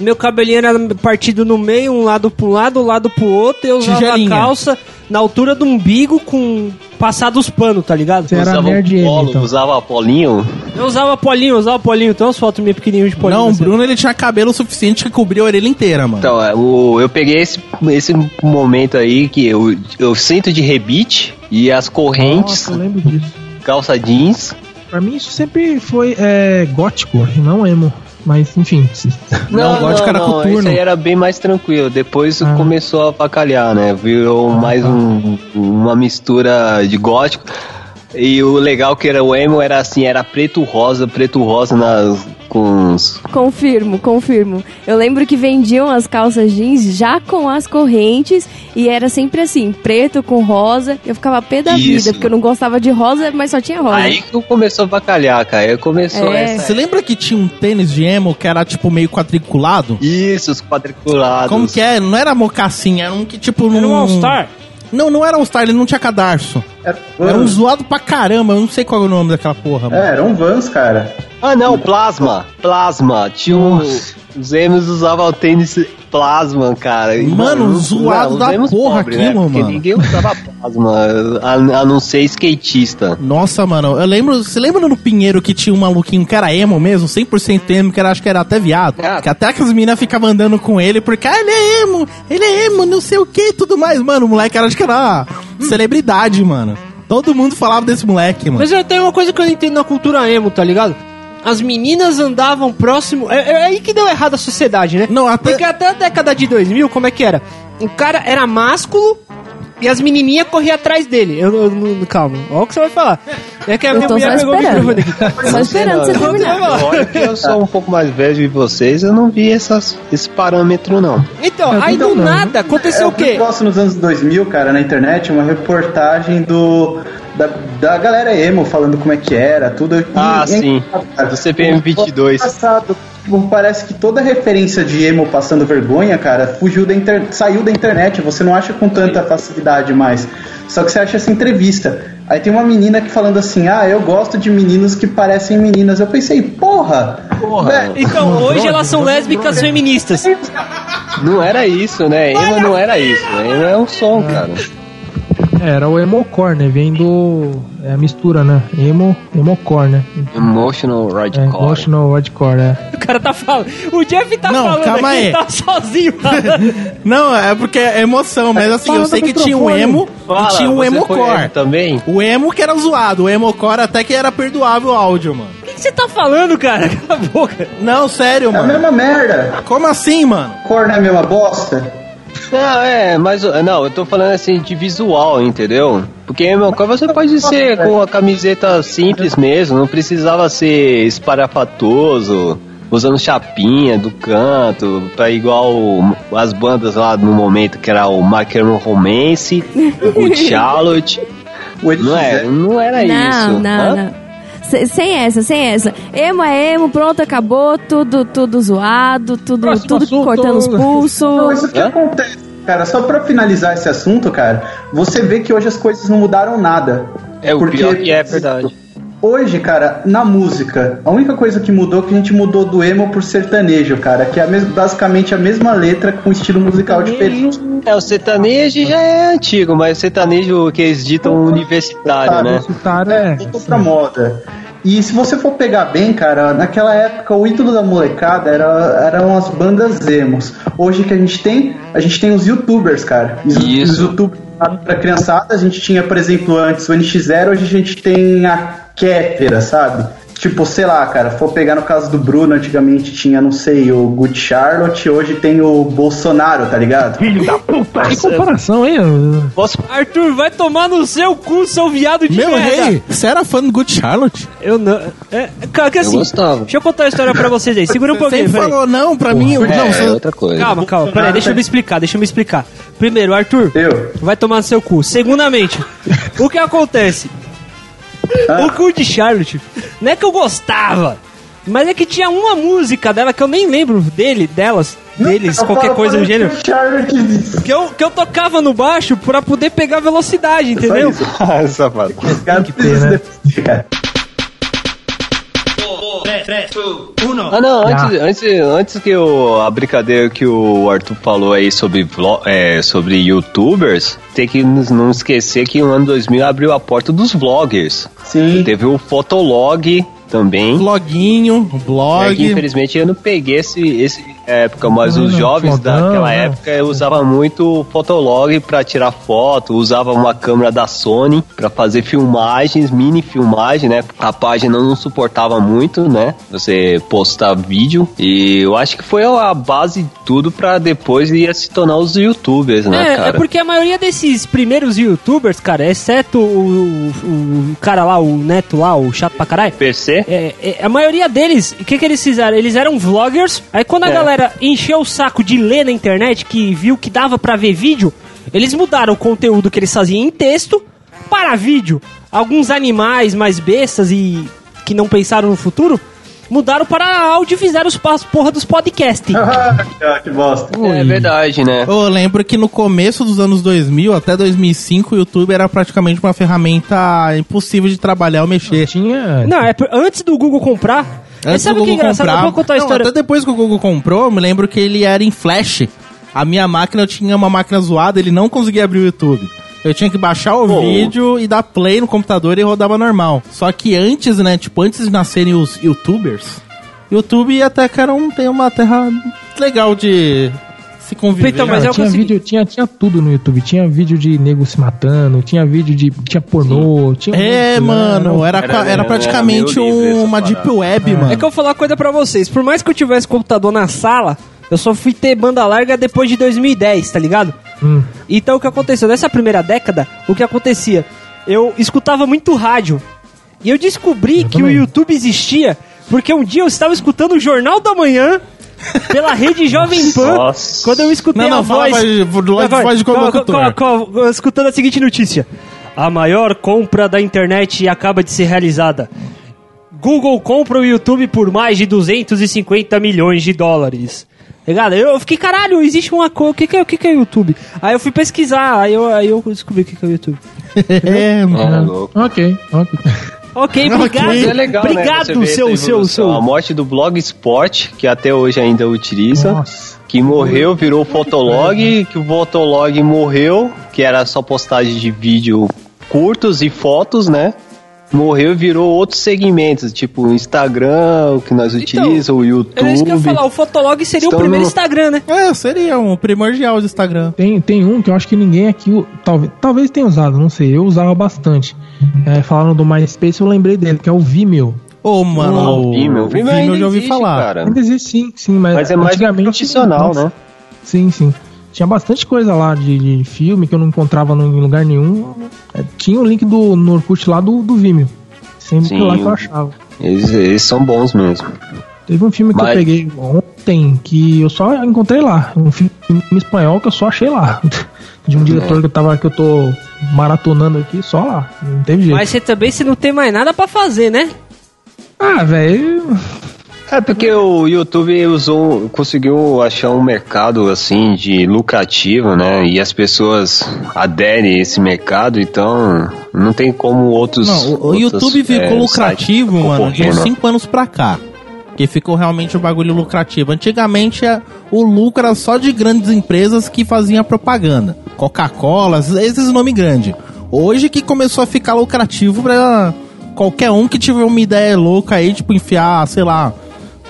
Meu cabelinho era partido no meio, um lado pra um lado, um lado pro outro. Eu usava Tigelinha. a calça na altura do umbigo com passado os panos, tá ligado? Você era usava nerd emo, polo, então. usava polinho. Eu usava polinho, eu usava polinho. Tem umas fotos minhas pequenininhas de polinho. Não, o assim. Bruno ele tinha cabelo suficiente que cobria a orelha inteira, mano. Então, é, o- eu peguei esse, esse momento aí que eu, eu sinto de rebite e as correntes, Nossa, eu lembro disso. calça jeans. Pra mim isso sempre foi é, gótico, não emo. Mas enfim. se- Não, o gótico era coturno. Isso aí era bem mais tranquilo. Depois Ah. começou a avacalhar, né? Virou mais um- uma mistura de gótico. E o legal que era o emo era assim, era preto rosa, preto rosa nas, com os... Confirmo, confirmo. Eu lembro que vendiam as calças jeans já com as correntes e era sempre assim, preto com rosa. Eu ficava pé da Isso. vida, porque eu não gostava de rosa, mas só tinha rosa. Aí que começou a avacalhar, cara. Aí começou É. essa... Você lembra que tinha um tênis de emo que era tipo meio quadriculado? Isso, os quadriculados. Como que é? Não era mocassim, era um que tipo. Era um All-Star. Não, não era All-Star, ele não tinha cadarço. Era, Era um zoado pra caramba, eu não sei qual é o nome daquela porra, mano. É, era um Vans, cara. Ah, não, plasma. Plasma. Tinha um, os emos usavam o tênis plasma, cara. E, Mano, zoado os da porra pobre, né? aquilo, Porque mano. ninguém usava plasma, a, a não ser skatista. Nossa, mano, eu lembro. Você lembra no Pinheiro que tinha um maluquinho que era emo mesmo, 100% emo, que era, acho que era até viado? Ah. Que até que as meninas ficavam andando com ele porque, ah, ele é emo, ele é emo, não sei o que tudo mais. Mano, o moleque era, acho que era celebridade, mano. Todo mundo falava desse moleque, mano. Mas eu tenho uma coisa que eu não entendo na cultura emo, tá ligado? As meninas andavam próximo. É, é aí que deu errado a sociedade, né? Não, até- Porque até a década de 2000, como é que era? O cara era másculo e as menininhas corriam atrás dele. Eu, eu- não- calma, olha o que você vai falar. É que a Eu minha mulher pegou o microfone aqui. Só esperando você terminar. Olha que eu sou um pouco mais velho de vocês, eu não vi essas, esse parâmetro, não. Então, Eu aí do não. nada aconteceu É o quê? Eu gosto nos anos 2000, cara, na internet, uma reportagem do da, da galera emo falando como é que era, tudo. Ah, e- sim. cara, Do CPM 22. Engraçado. Tipo, parece que toda referência de emo passando vergonha, cara, fugiu da inter... saiu da internet. Você não acha com tanta facilidade mais. Só que você acha essa entrevista. Aí tem uma menina que falando assim: Ah, eu gosto de meninos que parecem meninas. Eu pensei, porra! Porra! Então, hoje elas são lésbicas feministas. Não era isso, né? Emo não era isso. Emo é um som, cara. É, era o emocore, né? Vem do. É a mistura, né? Emo, emocore, né? Emotional É, Hardcore. emotional hardcore, é. O cara tá falando. O Jeff tá Não, falando calma aqui, aí. ele tá sozinho. Não, é porque é emoção, mas assim, eu Fala sei do que tinha um emo Fala, e tinha um emo core. também? O emo que era zoado, o emo core até que era perdoável o áudio, mano. O que você tá falando, cara? Cala a boca. Não, sério, É a mano. mesma merda! Como assim, mano? Cor não é a mesma bosta? Não, é, mas não, eu tô falando assim de visual, entendeu? Porque meu você pode ser com a camiseta simples mesmo, não precisava ser esparafatoso, usando chapinha do canto, pra igual as bandas lá no momento que era o Chemical Romance, o Charlotte. O Não é, não era Não, isso. não, não. Se- Sem essa, sem essa. Emo é emo, pronto, acabou, tudo, tudo zoado, tudo, Próximo tudo assunto. cortando os Não, pulsos. isso que Hã? acontece, cara, só pra finalizar esse assunto, cara, você vê que hoje as coisas não mudaram nada. É o Porque- pior que é verdade. Hoje, cara, na música, a única coisa que mudou é que a gente mudou do emo pro sertanejo, cara, que é a mes- basicamente a mesma letra com estilo musical diferente. É, o sertanejo já é antigo, mas o sertanejo que eles ditam universitário, né? Universitário, é. É outra moda. E se você for pegar bem, cara, naquela época o ídolo da molecada era, eram as bandas emos. Hoje que a gente tem, a gente tem os youtubers, cara. Os, Isso. os youtubers pra criançada, a gente tinha, por exemplo, antes o NX0, hoje a gente tem a Kéfera, sabe? Tipo, sei lá, cara, for pegar no caso do Bruno, antigamente tinha, não sei, o Good Charlotte, hoje tem o Bolsonaro, tá ligado? Que comparação, hein? Posso Arthur, vai tomar no seu cu, seu viado de Meu merda. rei, você era fã do Good Charlotte? Eu não. É, cara, que assim. gostava. Deixa eu contar a história pra vocês aí. Segura um pouquinho. Você falou não pra mim. eu- É, não, você... outra coisa. Calma, calma. Peraí, deixa eu me explicar, deixa eu me explicar. Primeiro, Arthur, Eu. vai tomar no seu cu. Segundamente, o que acontece? Ah. O cu de Charlotte. Não é que eu gostava, mas é que tinha uma música dela que eu nem lembro dele, delas, deles, qualquer coisa do gênero. Que eu, que eu tocava no baixo pra poder pegar velocidade, entendeu? Ah, safado. Que, que né? pena. Ah, não, antes, ah. antes, antes que eu, a brincadeira que o Arthur falou aí sobre, é, sobre youtubers, tem que não esquecer que o ano 2000 abriu a porta dos vloggers. Sim. Teve o Fotolog também. Bloguinho, blog. É que, infelizmente eu não peguei esse, esse época, mas Não, os não, jovens daquela né? época usavam muito o Fotolog pra tirar foto, usava uma câmera da Sony pra fazer filmagens, mini filmagem, né? A página não suportava muito, né? Você postar vídeo e eu acho que foi a base de tudo pra depois ia se tornar os youtubers, né, É, cara? é porque a maioria desses primeiros youtubers, cara, exceto o, o, o cara lá, o neto lá, o chato pra caralho, PC? É, é, a maioria deles, o que, que eles fizeram? Eles eram vloggers. Aí quando a É. galera encheu o saco de ler na internet, que viu que dava pra ver vídeo, eles mudaram o conteúdo que eles faziam em texto para vídeo. Alguns animais mais bestas e que não pensaram no futuro mudaram para áudio e fizeram os pas- porra dos podcasts. Ah, que bosta. É verdade, né? Eu lembro que no começo dos anos 2000, até 2005, o YouTube era praticamente uma ferramenta impossível de trabalhar ou mexer. Tinha. Não, é antes do Google comprar. Antes sabe o que é engraçado? comprar, Eu vou contar a Não, história. até depois que o Google comprou, eu me lembro que ele era em flash. A minha máquina, eu tinha uma máquina zoada, ele não conseguia abrir o YouTube. Eu tinha que baixar o Pô. vídeo e dar play no computador e rodava normal. Só que antes, né, tipo, antes de nascerem os youtubers, YouTube até que era um, tem uma terra legal de se conviver. Então, mas é tinha eu segui- vídeo, tinha, tinha tudo no YouTube. Tinha vídeo de nego se matando, tinha vídeo de. Tinha pornô, tinha. É, muito, mano, né? era, Era- era era praticamente livre uma parada. deep web, mano. É que eu vou falar uma coisa pra vocês. Por mais que eu tivesse computador na sala, eu só fui ter banda larga depois de 2010, tá ligado? Hum. Então o que aconteceu? Nessa primeira década, o que acontecia? Eu escutava muito rádio. E eu descobri Eu que também. o YouTube existia porque um dia eu estava escutando o Jornal da Manhã pela rede Jovem Pan. Nossa. Quando eu escutei Não, não, a voz. de- voz de- Qual- qual- locutor. qual- qual- escutando a seguinte notícia: A maior compra da internet acaba de ser realizada. Google compra o YouTube por mais de 250 milhões de dólares. Ligado? Eu fiquei, caralho, existe uma coisa. O que, que, é, o que, que é o YouTube? Aí eu fui pesquisar, aí eu, aí eu descobri o que, que é o YouTube. É, mano. É, louco. Ok, ok. Ok, obrigado. Mas é legal, né? obrigado, vê seu, seu, evolução. A seu. morte do Blogspot, que até hoje ainda utiliza. Nossa. Que morreu, virou o Fotolog, que o Fotolog morreu, que era só postagem de vídeo curtos e fotos, né? Morreu e virou outros segmentos, tipo o Instagram, o que nós utilizamos, o YouTube. Era isso que eu ia falar, o Fotolog seria Estão o primeiro no- Instagram, né? É, seria um primordial do Instagram. Tem, tem um que eu acho que ninguém aqui. Talvez, talvez tenha usado, não sei. Eu usava bastante. É, falando do MySpace, eu lembrei dele, que é o Vimeo. Ô, mano, Ah, o Vimeo. o Vimeo eu já ouvi existe, falar. Cara. Ainda existe sim, sim, mas, Mas é mais antigamente. profissional, nossa, né? Sim, sim. Tinha bastante coisa lá de, de filme que eu não encontrava no- em lugar nenhum. É, tinha o link do no Orkut lá do, do Vimeo. Sempre Sim, lá que eu achava. Eles, eles são bons mesmo. Teve um filme que Mas- eu peguei ontem que eu só encontrei lá. Um filme espanhol que eu só achei lá. De um É. diretor que eu tava que eu tô maratonando aqui, só lá. Não teve jeito. Mas você também você não tem mais nada pra fazer, né? Ah, velho. É porque o YouTube usou, conseguiu achar um mercado assim de lucrativo, né? E as pessoas aderem a esse mercado, então não tem como outros. Não, o, outros, YouTube ficou é, lucrativo, mano, de uns né? 5 anos pra cá. Que ficou realmente um bagulho lucrativo. Antigamente a- o lucro era só de grandes empresas que faziam propaganda. Coca-Cola, esses nomes grandes. Hoje que começou a ficar lucrativo pra qualquer um que tiver uma ideia louca aí, tipo, enfiar, sei lá,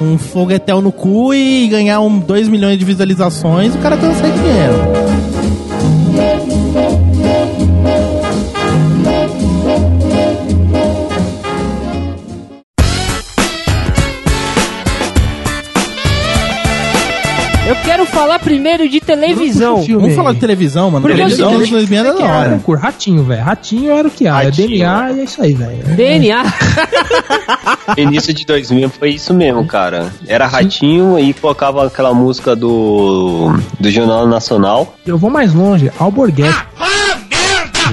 um foguetel no cu e ganhar um 2 milhões de visualizações, o cara tem sair dinheiro. Quero falar primeiro de televisão. Filme Vamos aí. falar de televisão, mano. Porque é televisão nos 2000 era da hora. Concurso, ratinho, velho. Ratinho era o que era. É Ratinho. DNA e é isso aí, velho. DNA. Início de 2000 foi isso mesmo, cara. Era ratinho e colocava aquela música do do Jornal Nacional. Eu vou mais longe. Alborguete.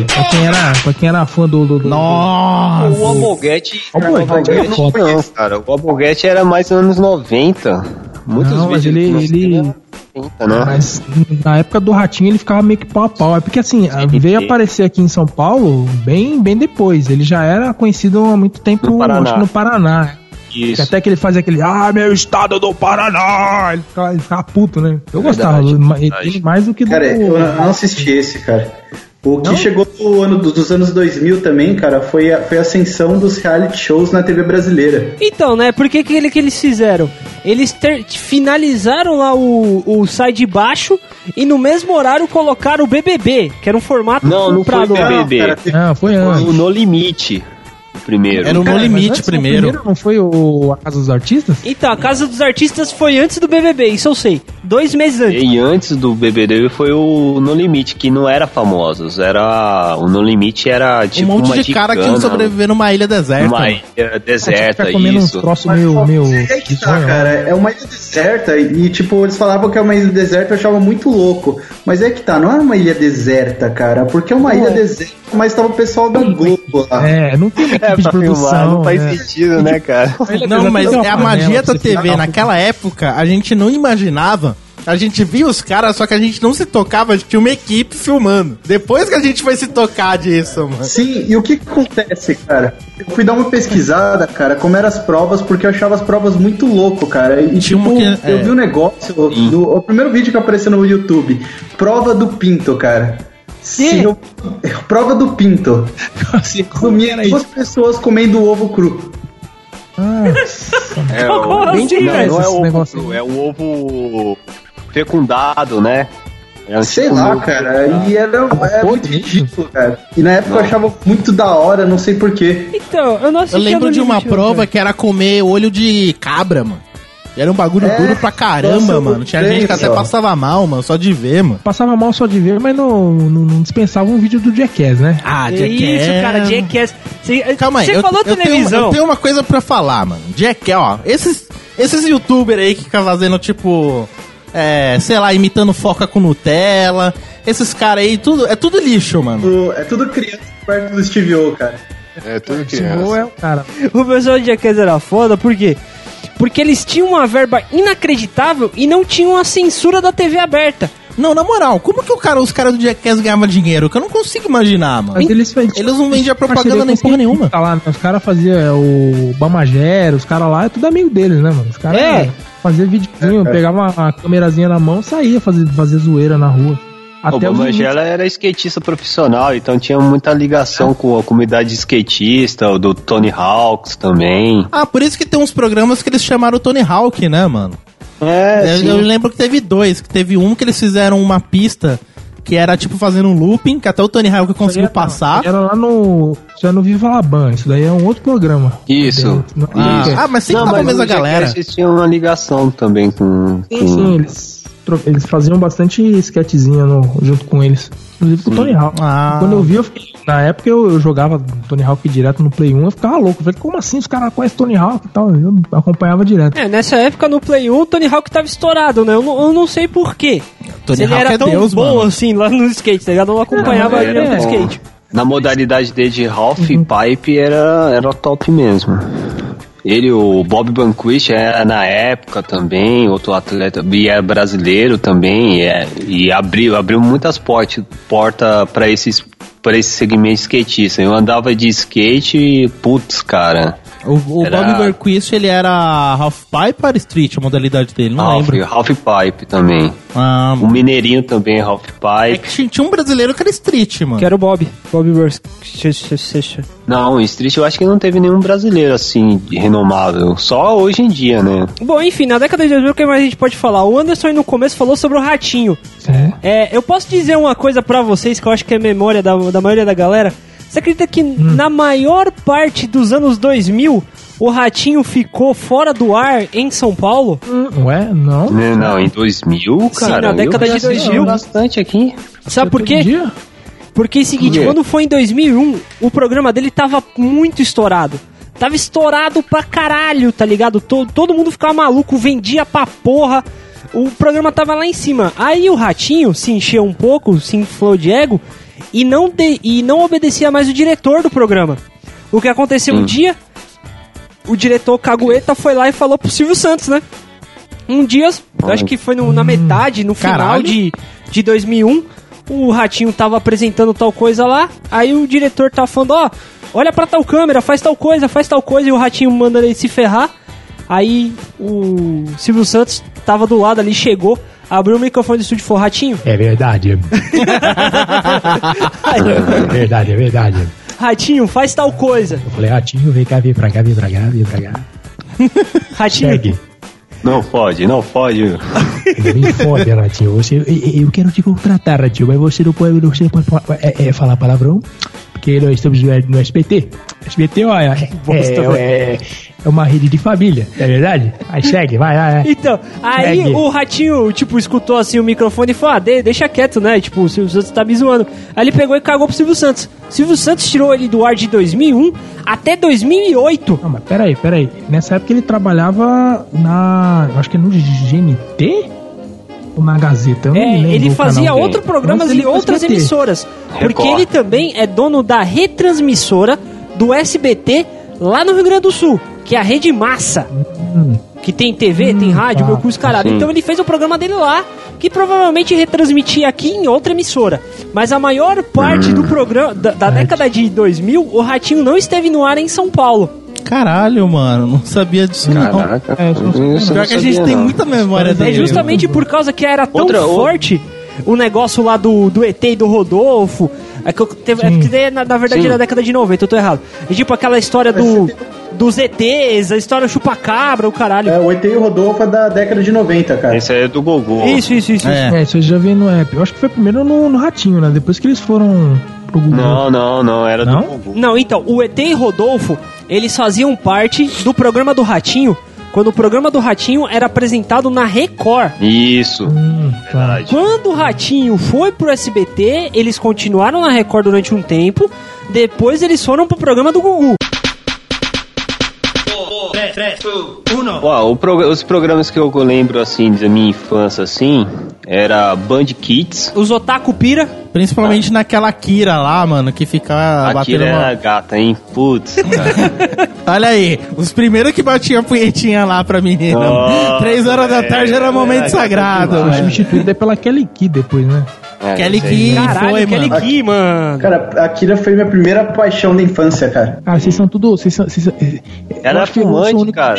Pra quem era, pra quem era fã do. do, do Nossa! O Alborguete, O Alborguete era foda. não, cara. O Alborguete era mais anos 90. Muitos Não, mas vídeos ele- que nós ele- temos era 90, né? Mas na época do Ratinho ele ficava meio que pau a pau. É porque assim, veio aparecer aqui em São Paulo bem, bem depois. Ele já era conhecido há muito tempo No Paraná. acho que no Paraná. Que Isso. até que ele fazia aquele, ah, meu estado do Paraná! Ele ficava, ele ficava puto, né? Eu Verdade, gostava do- verdade. dele mais do que do. Cara, eu não assisti esse, cara. O que Não? chegou no ano do- dos anos 2000 também, cara, foi a, foi a ascensão dos reality shows na TV brasileira. Então, né? Por que, que, ele- que eles fizeram? Eles ter- finalizaram lá o, o Sai de Baixo e no mesmo horário colocaram o BBB, que era um formato Não, não foi lá. BBB. Cara, teve- Ah, foi Foi antes. o No Limite. Primeiro. Era o No Limite antes, o primeiro. Não foi o A Casa dos Artistas? Então, a Casa dos Artistas foi antes do BBB, isso eu sei. Dois meses antes. E antes do BBB foi o No Limite, que não era famosos. Era. O No Limite era tipo. um monte uma de cara que gicana, sobreviver numa ilha deserta. Mano. ilha deserta, Ficar comendo uns isso. troços Mas, meio. meio é que tá, cara. É uma ilha deserta e, tipo, eles falavam que é uma ilha deserta, eu achava muito louco. Mas é que tá, não é uma ilha deserta, cara, porque é uma ilha deserta, mas tava o pessoal da Globo lá. É, não tem É, equipe de pra filmar, produção, não faz é. sentido, né, cara? Não, mas uma é a magia da TV. uma- Naquela época, a gente não imaginava. A gente via os caras, só que a gente não se tocava, tinha uma equipe filmando. Depois que a gente foi se tocar disso, mano. Sim, e o que que acontece, cara? Eu fui dar uma pesquisada, cara, como eram as provas, porque eu achava as provas muito louco, cara. E Tinha tipo, uma que- eu é. vi um negócio, do, o primeiro vídeo que apareceu no YouTube, prova do pinto, cara. Se eu- prova do pinto. Assim, como Comia duas isso? pessoas comendo ovo cru. Nossa, É, o, assim, não, velho, não é ovo negócio cru, é o ovo fecundado, né? É um Sei tipo lá, cara. fecundado. E era, era muito ridículo, cara. E na época eu Não. achava muito da hora, não sei porquê. Então, eu não assisti Eu lembro de uma prova velho. que era comer olho de cabra, mano. E era um bagulho É, duro pra caramba, mano. Tinha gente que até passava mal, mano, só de ver, mano. passava mal só de ver, mas não, não, não dispensava um vídeo do Jackass, né? Ah, É isso, cara, Jackass. Você, Calma aí, você eu, falou eu, tenho, televisão. eu tenho uma coisa pra falar, mano. Jack, ó, esses, esses youtubers aí que ficam fazendo, tipo, é, sei lá, imitando foca com Nutella, esses caras aí, tudo, é tudo lixo, mano. O- É tudo criança perto do Steve O, cara. É tudo Esse gol é o cara. O pessoal de Jackass era foda, por quê? Porque eles tinham uma verba inacreditável e não tinham a censura da TV aberta. Não, na moral, como que o cara, os caras do Jackass ganhavam dinheiro? Que eu não consigo imaginar, mano. Mas eles, Eles não vendiam propaganda nem porra nenhuma. Tá lá, né? Os caras faziam é, o Bamagero, os caras lá, é tudo amigo deles, né, mano? Os caras É. faziam videozinho, pegava a câmerazinha na mão saía fazer, fazer zoeira na rua. O Até os Bamangela era skatista profissional, então tinha muita ligação com a comunidade skatista, o do Tony Hawks também. Ah, por isso que tem uns programas que eles chamaram o Tony Hawk, né, mano? É, eu, eu lembro que teve dois, que teve um que eles fizeram uma pista que era tipo fazendo um looping, que até o Tony Hawk conseguiu Era- passar. Era lá no. Isso é no Viva Laban, isso daí é um outro programa. Isso. Não- Ah, é. ah, mas sempre tava a mesma o galera. Jackass tinha uma ligação também com... Sim, com- sim, eles, eles faziam bastante sketchzinha no, junto com eles. Inclusive com o Tony Hawk. Ah. Quando eu vi, eu fiquei- na época eu, eu jogava Tony Hawk direto no Play 1, eu ficava louco. Eu falei, como assim os caras conhecem Tony Hawk e tal? Eu acompanhava direto. É, nessa época no Play 1 o Tony Hawk tava estourado, né? Eu não, eu não sei porquê. Tony Se ele Hawk era é tão Deus, bom mano. assim lá no skate, tá ligado? Eu não acompanhava Não, ele é, no é. skate. Na modalidade dele de Half Pipe era, era top mesmo. Ele, o Bob Banquist, era na época também, outro atleta, e era brasileiro também, e, é- e abriu, abriu muitas portas porta para esses para esse segmento skatista. Eu andava de skate e, putz, cara, O, o Era- Bob Berquist, ele era half pipe ou street, a modalidade dele? Não Half, lembro. Half Pipe também. Ah, O Mineirinho também, Half é Pipe. que tinha- tinha um brasileiro que era street, mano. Que era o Bob. Bob Burns. Não, Street eu acho que não teve nenhum brasileiro assim, de renomável. Só hoje em dia, né? Bom, enfim, na década de 2000, o que mais a gente pode falar? O Anderson aí no começo falou sobre o Ratinho. É, eu posso dizer uma coisa pra vocês que eu acho que é memória da, da maioria da galera. Você acredita que na maior parte dos anos 2000 o Ratinho ficou fora do ar em São Paulo? Hum, Ué, não. Não, não, em 2000, Sim, cara. na década eu de já assisti 2000. bastante aqui. Sabe por quê? dia? Porque é o seguinte, Por quê? quando foi em 2001, o programa dele tava muito estourado. Tava estourado pra caralho, tá ligado? Todo, todo mundo ficava maluco, vendia pra porra. O programa tava lá em cima. Aí o ratinho se encheu um pouco, se inflou de ego e não, de- e não obedecia mais o diretor do programa. O que aconteceu um dia, o diretor Cagueta foi lá e falou pro Silvio Santos, né? Um dia, acho que foi no- na metade, no final Caralho. de, de 2001, o Ratinho tava apresentando tal coisa lá, aí o diretor tava falando, ó, olha pra tal câmera, faz tal coisa, faz tal coisa, e o Ratinho manda ele se ferrar. Aí o Silvio Santos tava do lado ali, chegou, abriu o microfone do estúdio e falou, Ratinho, É verdade. É verdade, é verdade. Ratinho, faz tal coisa. Eu falei, Ratinho, vem cá, vem pra cá, vem pra cá, vem pra cá. Ratinho, Segue. Não pode, não pode. Não me fode, Ratinho. Você, eu, eu quero te contratar, Ratinho, mas você não pode, você não pode fa- é, é, falar palavrão, porque nós estamos no, SBT. SBT, olha, é, é, é, é uma rede de família, é verdade? Aí segue, vai, vai, vai. Então, aí Segue. o ratinho, tipo, escutou assim o microfone e falou: ah, de- deixa quieto, né? Tipo, o Silvio Santos tá me zoando. Aí ele pegou e cagou pro Silvio Santos. Silvio Santos tirou ele do ar de 2001 até 2008. Não, mas peraí, peraí. Nessa época ele trabalhava na. Acho que é no GNT? Ou na Gazeta? Eu É, ele fazia canal. outros programas Antes ele e outras ter. emissoras. Porque Record. ele também é dono da retransmissora do SBT lá no Rio Grande do Sul, que é a Rede Massa. Que tem TV, tem rádio, tá. meu curso caralho. Sim. Então ele fez o programa dele lá, que provavelmente retransmitia aqui em outra emissora. Mas a maior parte do programa, da, da década de 2000, o Ratinho não esteve no ar em São Paulo. Caralho, mano, não sabia disso não. Caraca. É, sou- isso eu Pior não que a gente sabia, tem não. muita memória É dele. justamente por causa que era tão Outra- forte o negócio lá do, do ET e do Rodolfo. É que eu teve, é porque daí, na, na verdade Sim. é na década de 90, eu tô errado. É tipo aquela história do, dos ETs, a história do chupacabra, o caralho. É, o ET e o Rodolfo é da década de 90, cara. Esse aí é do Gogô. Isso, isso, isso. É. É, isso eu já vi no app. Eu acho que foi primeiro no, no Ratinho, né? Depois que eles foram pro Google. Não, não, não, era Não? do Gogô. Não, então, o ET e Rodolfo, eles faziam parte do programa do Ratinho, quando o programa do Ratinho era apresentado na Record. Isso. Hum, tá. Verdade. Quando o Ratinho foi pro SBT, eles continuaram na Record durante um tempo, depois eles foram pro programa do Gugu. Ó, o prog- os programas que eu lembro, assim, da minha infância, assim, era Band Kids. Os Otaku Pira, Principalmente naquela Kira lá, mano, que ficava Aqui batendo era uma... gata, hein? Putz. Olha aí, os primeiros que batiam a punhetinha lá pra menina. Três horas da é, tarde era é, momento é, sagrado. Foi velho. substituído pela Kelly Key depois, né? É, Kelly. Key caralho, foi, Kelly mano. Key, mano. Cara, a Kira foi minha primeira paixão da infância, cara. Cara, vocês são tudo. Vocês são, vocês são- que eu sou o fumante, único- cara.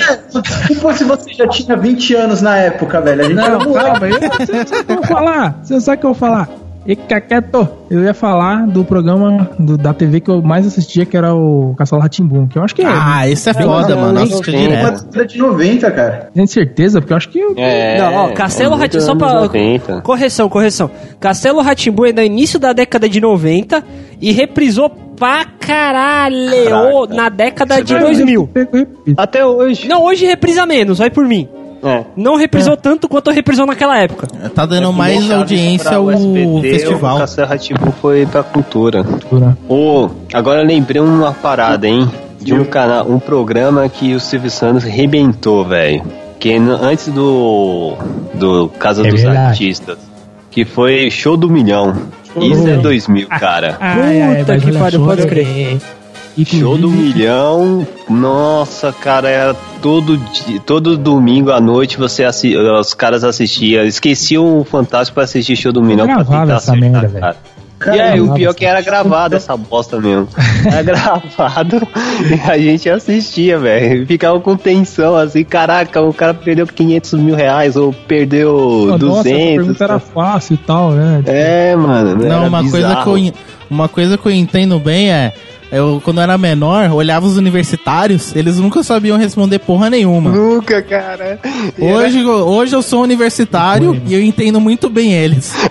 Tipo, se você já tinha 20 anos na época, velho. A gente Não, calma, eu, você sabe o que eu vou falar. Você sabe o que eu vou falar. Fica quieto. Eu ia falar do programa do- da TV que eu mais assistia, que era o Castelo Ratimbum, que eu acho que é. Ah, esse é foda, mano. Nossa, tem, direto. Uma década de 90, cara. Tem certeza? Porque eu acho que. eu- É, Não, ó, Castelo muito Ratimbu, só pra. 90. Correção, correção. Castelo Ratimbu é no início da década de 90 e reprisou pra caralho Caraca. na década de Ah, 2000. eu repito. Até hoje. Não, hoje reprisa menos, vai por mim. É. Não reprisou tanto quanto reprisou naquela época. Tá dando mais Deixado audiência pra o SBT, festival. O Castelo Rá-Tim-Bum foi pra cultura. Cultura. Ô, agora eu lembrei uma parada, hein? De um canal, um programa que o Silvio Santos rebentou, velho. Que antes do do Casa É dos verdade. Artistas, que foi Show do Milhão. Isso é 2000, cara. Puta que pariu, pode crer. Show do Milhão, nossa, cara, era todo dia, todo domingo à noite você assi os caras assistiam, esqueciam o Fantástico pra assistir Show do Milhão pra gravava tentar essa acertar, merda, cara. Cara, e aí, o pior que era gravado essa bosta mesmo. Era gravado e a gente assistia, velho. Ficava com tensão, assim, caraca, o cara perdeu 500 mil reais ou perdeu Nossa, essa 200. pergunta era fácil e tal, né? É, mano. Não, era uma coisa, que eu, uma coisa que eu entendo bem é. Eu, quando eu era menor, olhava os universitários, eles nunca sabiam responder porra nenhuma. Nunca, cara. Hoje, eu- hoje eu sou universitário e eu entendo muito bem eles.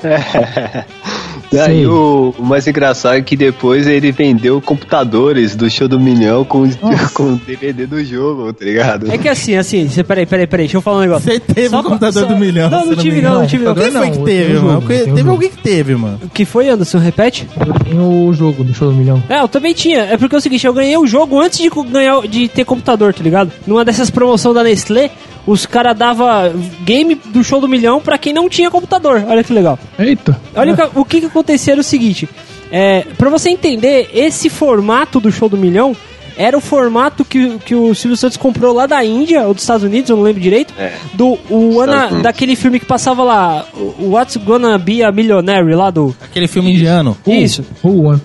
Daí o, o mais engraçado é que depois ele vendeu computadores do show do milhão com, com o DVD do jogo, tá ligado? É que assim, assim, você, peraí, peraí, peraí, deixa eu falar um negócio. Você teve Só o pra- computador só- do milhão. Não, não tive não, não tive não. Quem foi que Não, teve, um mano? jogo, um Teve jogo. alguém que teve, mano. O que foi, Anderson? Repete? Eu tenho o jogo do Show do Milhão. É, eu também tinha. É porque é o seguinte, eu ganhei o jogo antes de ganhar, de ter computador, tá ligado? Numa dessas promoções da Nestlé, os caras dava game do show do milhão pra quem não tinha computador. Olha que legal. Eita! Olha o que- o que, que acontecia era o seguinte. É, pra você entender, esse formato do show do milhão era o formato que, que o Silvio Santos comprou lá da Índia, ou dos Estados Unidos, eu não lembro direito. É. Do o Ana, daquele filme que passava lá, o What's Gonna Be a Millionaire lá do. Aquele filme indiano. Isso. Rua.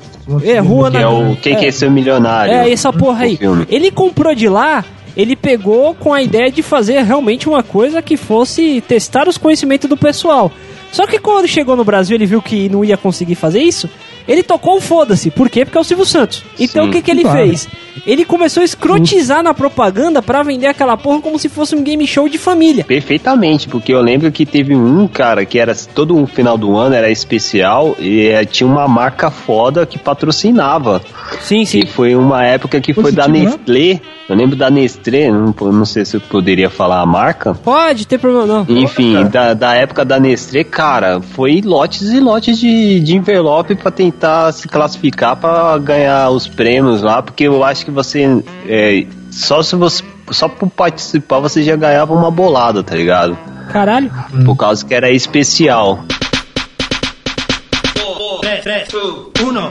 É, Rua Que na. é o Quem é. Quer Ser Milionário? É, essa porra aí. Ele comprou de lá, ele pegou com a ideia de fazer realmente uma coisa que fosse testar os conhecimentos do pessoal. Só que quando chegou no Brasil, ele viu que não ia conseguir fazer isso. Ele tocou o foda-se. Por quê? Porque é o Silvio Santos. Então Sim, o que, que ele claro. fez? Ele começou a escrotizar na propaganda pra vender aquela porra como se fosse um game show de família. Perfeitamente, porque eu lembro que teve um cara que era todo o final do ano, era especial, e eh, tinha uma marca foda que patrocinava. Sim, sim. Que foi uma época que foi da Positivo, né? Nestlé. Eu lembro da Nestlé, não, não sei se eu poderia falar a marca. Pode, ter problema não. Enfim, da, da época da Nestlé, cara, foi lotes e lotes de, de envelope pra tentar se classificar pra ganhar os prêmios lá, porque eu acho que você. é, só se você. Só por participar você já ganhava uma bolada, tá ligado? Caralho. Por causa que era especial.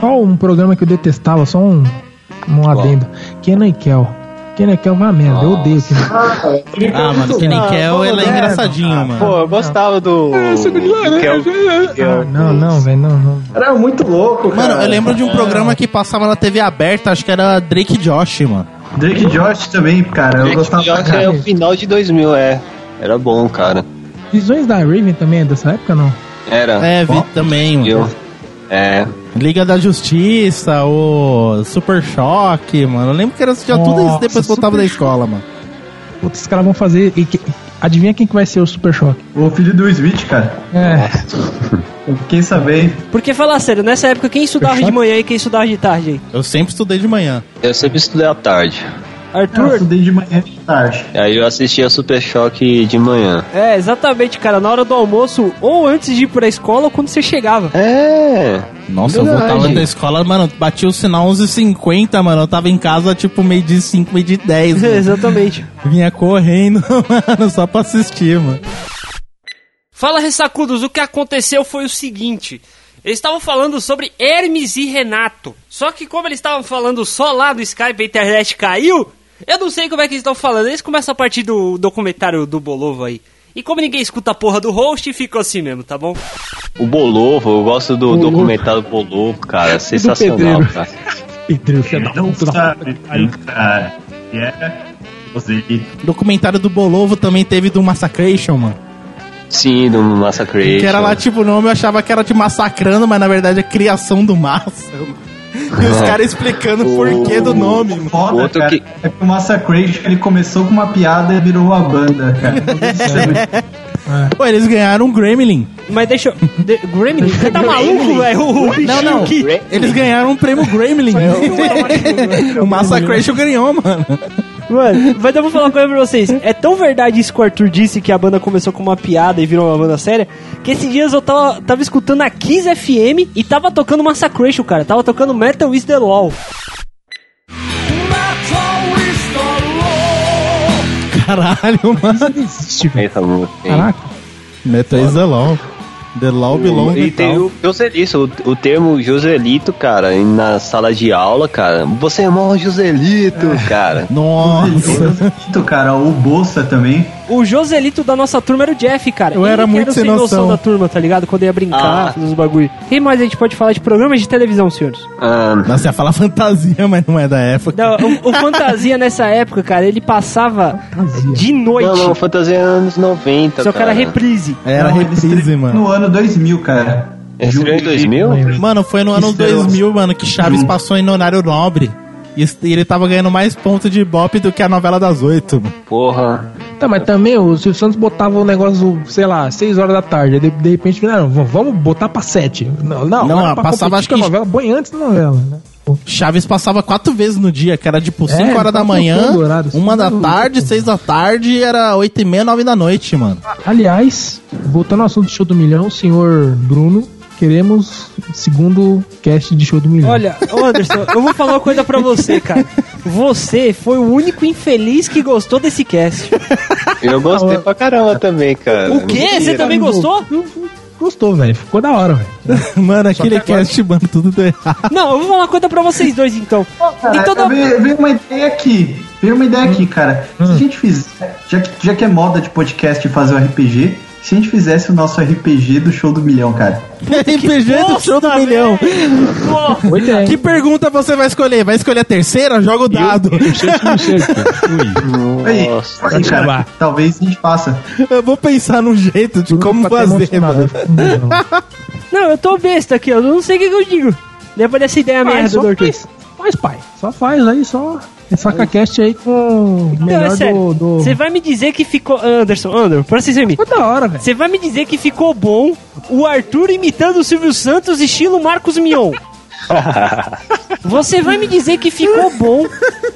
Qual um programa que eu detestava? Só um. um adendo. Kenan e Kel. Kenan e Kel vai a merda, eu odeio Kenan. Ah, mano, que nem Kel, ele é engraçadinho, mano. Pô, eu gostava do. do Kel- Ah, não, não, velho, não, não. Era muito louco, cara. Mano, eu lembro de um programa que passava na TV aberta, acho que era Drake Josh, mano. Drake Josh também, cara. Eu Drake gostava pra Josh é o final de 2000, é. Era bom, cara. Visões da Raven também é dessa época, não? Era. É, vi também, Eu. mano. É. Liga da Justiça, o Super Choque, mano. Eu lembro que era já tudo isso Nossa, depois que eu voltava Super da escola, mano. Putz, os caras vão fazer. e que- adivinha quem que vai ser o Super Choque? O filho do Smith, cara. É. Eu fiquei sabendo. Porque, falar sério, nessa época quem estudava de manhã e quem estudava de tarde aí? Eu sempre estudei de manhã. Eu sempre estudei à tarde. Eu Arthur? estudei de manhã e de tarde. Aí eu assistia Super Choque de manhã. É, exatamente, cara. Na hora do almoço, ou antes de ir pra escola, ou quando você chegava. É. Nossa, eu Verdade. voltava da escola, mano, batia o sinal 11h50, mano. Eu tava em casa, tipo, meio de 5, meio de 10, mano. Exatamente. Vinha correndo, mano, só pra assistir, mano. Fala, ressacudos, o que aconteceu foi o seguinte. Eles estavam falando sobre Hermes e Renato. Só que como eles estavam falando só lá do Skype, a internet caiu. Eu não sei como é que eles estão falando. Eles começam a partir do documentário do Bolovo aí. E como ninguém escuta a porra do host, ficou assim mesmo, tá bom? O Bolovo, eu gosto do documentário do Bolovo, cara. Sensacional, Pedreiro. cara. Pedro, da Não sabe, cara. E é. Você Documentário do Bolovo também teve do Massacration, mano. Sim, do Massacration. Que era lá, tipo, o nome eu achava que era de massacrando, mas na verdade é criação do massa. E os caras explicando o porquê do nome, mano. foda, Outro cara. que- É que o Massacration ele começou com uma piada e virou uma banda, cara. Pô, eles ganharam um Gremlin. Mas deixa eu. De, Gremlin? Você tá maluco, velho? O Não, não. que- Eles ganharam um prêmio Gremlin. o Massacration ganhou, mano. Mano, mas eu vou falar uma coisa pra vocês. É tão verdade isso que o Arthur disse, que a banda começou com uma piada e virou uma banda séria, que esses dias eu tava, tava escutando a Kiss FM e tava tocando Massacration, cara. Tava tocando Metal is the Law. Caralho, mano. existe, velho. Essa música, hein? Caraca. Metal is the law. The law belongs E tem o Joselito, o, o termo Joselito, cara, na sala de aula, cara. Você é mó Joselito, cara. Nossa. Então, cara, o Bolsa também. O Joselito da nossa turma era o Jeff, cara. Eu era que muito o sem sem noção. da turma, tá ligado? Quando ia brincar, Ah. fazer os bagulho. Quem mais a gente pode falar de programas de televisão, senhores? Ah, Nossa, ia falar fantasia, mas não é da época. Não, o, o Fantasia nessa época, cara, ele passava de noite. não, não, fantasia anos 90, Só que era cara. reprise. Era Não, ele reprise, mano. No ano 2000, cara. Estreou em 2000? Mano, foi no ano Estreou. 2000, mano, que Chaves passou em horário nobre. E ele tava ganhando mais pontos de bop do que a novela das oito. mano. Porra. Tá, mas também o Silvio Santos botava o negócio, sei lá, 6 horas da tarde. De, de repente, não, vamos botar pra 7. Não, não, Não, era pra passava, acho com a que- novela, põe antes da novela, né? Chaves passava quatro vezes no dia, que era tipo 5 É, horas da manhã, horário, uma da tarde, seis da tarde e era oito e meia, nove da noite, mano. Aliás, voltando ao assunto do show do milhão, senhor Bruno, queremos segundo cast de show do milhão. Olha, ô Anderson, eu vou falar uma coisa pra você, cara. Você foi o único infeliz que gostou desse cast. Eu gostei pra caramba também, cara. O quê? Você também gostou? Gostou, velho. Ficou da hora, velho. Mano, aquele cast, mano, tudo deu errado. Não, eu vou falar uma coisa pra vocês dois, então. Cara, Então dá- veio, veio uma ideia aqui. Veio uma ideia aqui, cara. Se a gente fizer. Já que, já que é moda de podcast fazer o RPG, se a gente fizesse o nosso RPG do show do milhão, cara. RPG do show do milhão. Que pergunta você vai escolher? Vai escolher a terceira? Joga o dado. Aí, Nossa. aí, cara, talvez a gente faça. Eu vou pensar num jeito de como Pra ter fazer, mano. Não, eu tô besta aqui, eu não sei o que, eu digo. Depois dessa ideia Faz, merda do Arthur. faz, faz, pai. Só faz aí, só. Saca cast aí com o Não, melhor é sério. do. do... Você vai me dizer que ficou. Anderson, Anderson, presta atenção em mim. Ficou da hora, velho. Você vai me dizer que ficou bom o Arthur imitando o Silvio Santos, estilo Marcos Mion. Você vai me dizer que ficou bom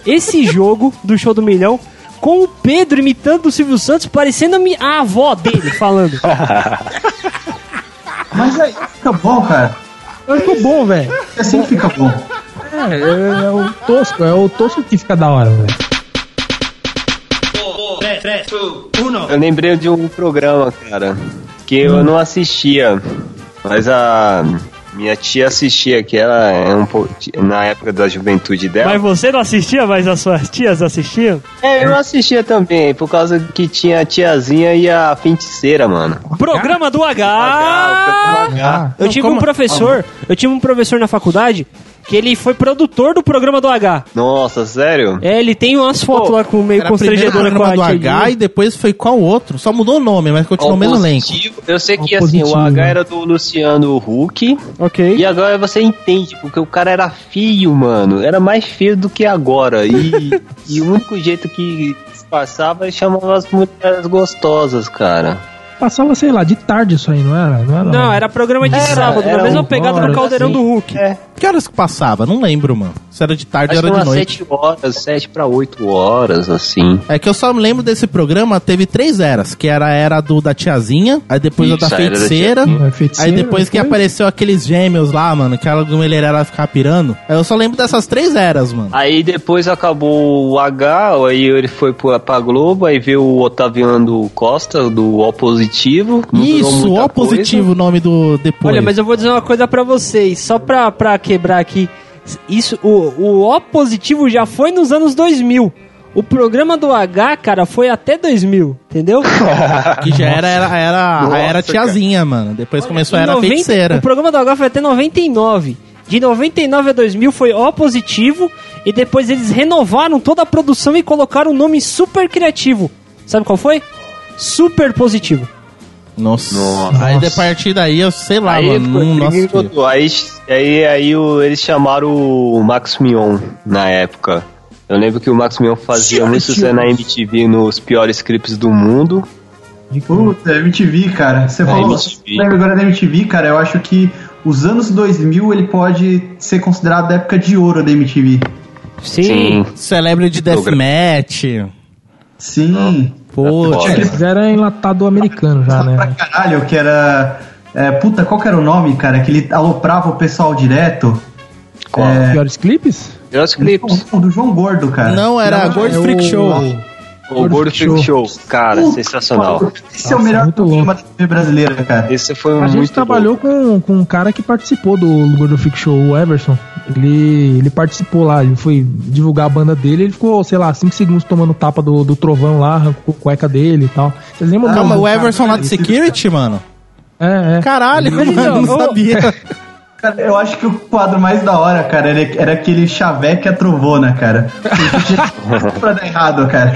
esse jogo do show do milhão com o Pedro imitando o Silvio Santos, parecendo a, a avó dele falando. Mas aí fica bom, cara. Ficou bom, velho. Assim fica bom. É, é, é o tosco, é o tosco que fica da hora, velho. Eu lembrei de um programa, cara, que eu não assistia, mas a Minha tia assistia, que ela é um pouco. Na época da juventude dela. Mas você não assistia, mas as suas tias assistiam? É, eu assistia também, por causa que tinha a tiazinha e a feiticeira, mano. Programa do H! Ah, Eu não, tive como- um professor, eu tive um professor na faculdade que ele foi produtor do programa do H. Nossa, sério? É, ele tem umas fotos Pô, lá com meio o constrangedora com programa a do H e depois foi qual outro? Só mudou o nome, mas continuou o mesmo elenco. Eu sei que Ó, assim, o positivo. H era do Luciano Huck. Ok. E agora você entende, porque o cara era feio, mano. Era mais feio do que agora. E, e o único jeito que disfarçava é chamava as mulheres gostosas, cara. Passava, sei lá, de tarde isso aí, não era? Não, era, Não, era programa de Era, sábado, na era mesma um pegada do Caldeirão assim. do Hulk. É. Que horas que passava? Não lembro, mano. Se era de tarde Acho era de noite. 7 horas, 7 pra 8 horas, assim. É que eu só me lembro desse programa, teve três eras, que era a era do da tiazinha, aí depois a da Isso, a era da feiticeira, tiazinha. É feiticeira, aí depois que apareceu aqueles gêmeos lá, mano, que a mulherada ficava pirando. Aí Eu só lembro dessas três eras, mano. Aí depois acabou o H, aí ele foi pra, pra Globo, aí veio o Otaviano Costa, do O Positivo. Isso, ó positivo o nome do depois. Olha, mas eu vou dizer uma coisa pra vocês, só pra, pra quebrar aqui. Isso, o, o O positivo já foi nos anos 2000. O programa do H, cara, foi até 2000, entendeu? Que já era, era, era Nossa, era tiazinha, mano. Depois começou a era 90 feiticeira. O programa do H foi até 99. De 99 a 2000 foi O positivo e depois eles renovaram toda a produção e colocaram um nome super criativo. Sabe qual foi? Super positivo. Nossa. Nossa. Aí de partir daí, eu sei lá, aí, mano. Nossa, aí, aí, aí o- eles chamaram o Max Mion na época. Eu lembro que o Max Mion fazia muito sucesso na MTV nos piores clipes do mundo. Puta, MTV, cara. Você É, falou, MTV. lembra agora da MTV, cara? Eu acho que os anos 2000 ele pode ser considerado a época de ouro da MTV. Sim. Celebrity Programa. Deathmatch. Sim. Pô, Olha. Eles fizeram enlatado americano já, Pra né? caralho, que era. é, puta, qual que era o nome, cara? Que ele aloprava o pessoal direto. Qual? É, Piores clipes? Piores clipes. o do João Gordo, cara. Não, era Não, Gordo é Freak Show. O Gordo Gordo Freak Show. Cara, Puta, sensacional. Esse é o melhor muito programa da TV brasileira, cara. Esse foi A muito gente trabalhou com, com um cara que participou do Gordo Freak Show, o Everson. Ele, ele participou lá, ele foi divulgar a banda dele, ele ficou, sei lá, 5 segundos tomando tapa do, do trovão lá, arrancou a cueca dele e tal. Vocês lembram Calma, do- o Everson lá de esse- security, mano? É, é. Caralho, mano, então, não sabia. Cara, eu acho que o quadro mais da hora, cara, era, era aquele chaveque a trovona, cara. pra dar errado, cara.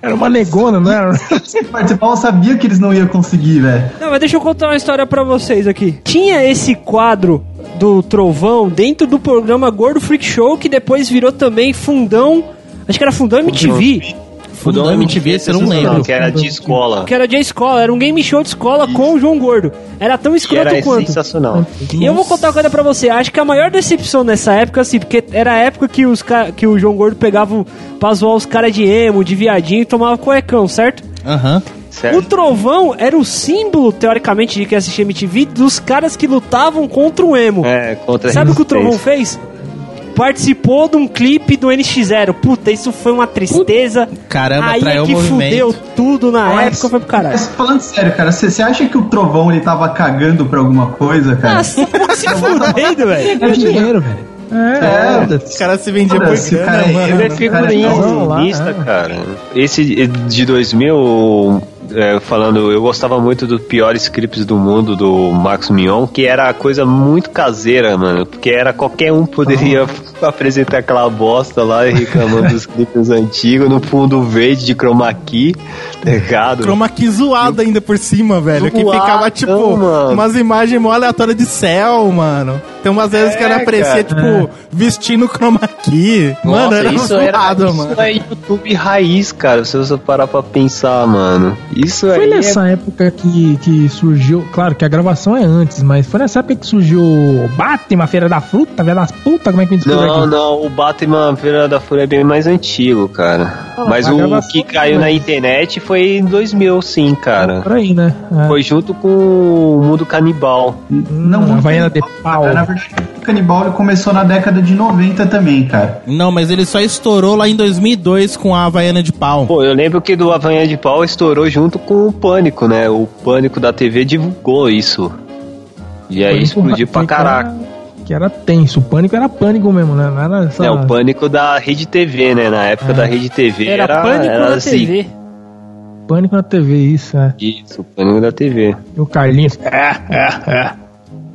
Era uma negona, não era? Os que participavam sabiam que eles não iam conseguir, velho. Não, mas deixa eu contar uma história pra vocês aqui. Tinha esse quadro do Trovão dentro do programa Gordo Freak Show, que depois virou também Fundão. Acho que era Fundão MTV. Fundão MTV, esse eu não lembro. Que era de escola. Que era de escola, era um game show de escola com o João Gordo. Era tão escroto era quanto. sensacional. E eu vou contar uma coisa pra você. Acho que a maior decepção nessa época, assim, porque era a época que, os ca- que o João Gordo pegava o- pra zoar os caras de emo, de viadinho e tomava cuecão, certo? Aham. O Certo? Trovão era o símbolo, teoricamente, de quem assistia MTV, dos caras que lutavam contra o emo. É, contra Sabe o que o Trovão fez? Participou de um clipe do NX0. Puta, isso foi uma tristeza. Caramba, Aí traiu é o que movimento. fudeu tudo na Mas- época, foi pro caralho. Mas falando sério, cara, você acha que o Trovão ele tava cagando pra alguma coisa, cara? Nossa, se fudendo, velho. É dinheiro, velho. É, O cara se vendia por o grana, cara é mano. Ele é Cara, figurinha comunista, é. cara. Esse de 2000, é, falando, eu gostava muito dos piores clipes do mundo do Max Mion, que era coisa muito caseira, mano. Porque era qualquer um poderia apresentar aquela bosta lá e reclamando dos clipes antigos, no fundo verde de chroma key, tá ligado? Chroma key zoado ainda por cima, velho. que ficava, tipo, mano. umas imagens mó aleatórias de céu, mano. Tem umas vezes que era É, aparecer, cara. tipo, vestindo chroma key. mano, Nossa, era isso zoado, era, mano. Isso é YouTube raiz, cara. Se você parar pra pensar, mano. Isso Foi aí é nessa época que, que surgiu. Claro que a gravação é antes, mas foi nessa época que surgiu o Batman, Feira da Fruta, Feira das Putas, como é que a gente Não, aqui? não, o Batman Feira da Fúria é bem mais antigo, cara. Ah, Mas o que caiu também. na internet foi em 2000, sim, cara. Por aí, né? É. Foi junto com o Mundo Canibal. Não, Hum, muito Havaiana de pau. Na verdade, o canibal ele começou na década de 90 também, cara. Não, mas ele só estourou lá em 2002 com a Havaiana de pau. Pô, eu lembro que do Avanha de Pau estourou junto com o Pânico, né? O Pânico da TV divulgou isso. E aí Pânico explodiu pra que era- caraca. Que era tenso. O pânico era pânico mesmo, né? Não era essa... É, o pânico da Rede TV, né? Na época É. da Rede TV Era, era, pânico era na zica. TV. Pânico na TV, isso, é. Isso, o pânico da TV. E o Carlinhos. É, é, é.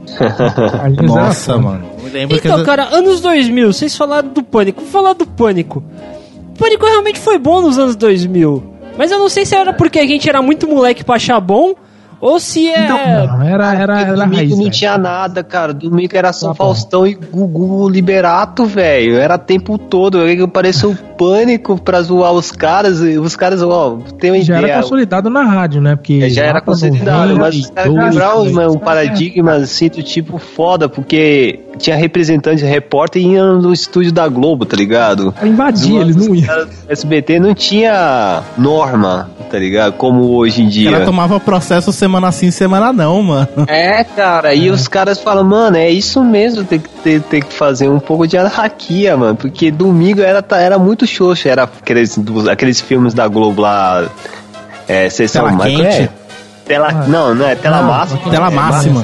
Era Nossa, foda. mano. Então, que cara, anos 2000, vocês falaram do Pânico. Vou falar do Pânico. O Pânico realmente foi bom nos anos 2000. Mas eu não sei se era porque a gente era muito moleque pra achar bom, ou se é... Não, era, era, era domingo raiz, não velho. tinha nada, cara. Domingo era São Tá bom. Faustão e Gugu Liberato, velho. Era tempo todo. Eu parecia o pânico pra zoar os caras. e Os caras, ó, tem uma Já era ideia. consolidado na rádio, né? Porque É, já lá era consolidado, mas os 92, caras quebraram um paradigma assim do tipo foda, porque tinha representante, repórter e ia no estúdio da Globo, tá ligado? Pra invadir, eles não Os iam. caras do SBT não tinha norma, tá ligado? Como hoje em o dia. cara tomava processo semana sim, semana não, mano. É, cara, e os caras falam, mano, é isso mesmo, tem que, ter, tem que fazer um pouco de anarquia, mano, porque domingo era, tá- era muito xoxo, era aqueles, aqueles filmes da Globo lá, é, sessão Tela mas- quente? é, tela, Ah. não, não é tela máxima. Tela é, máxima.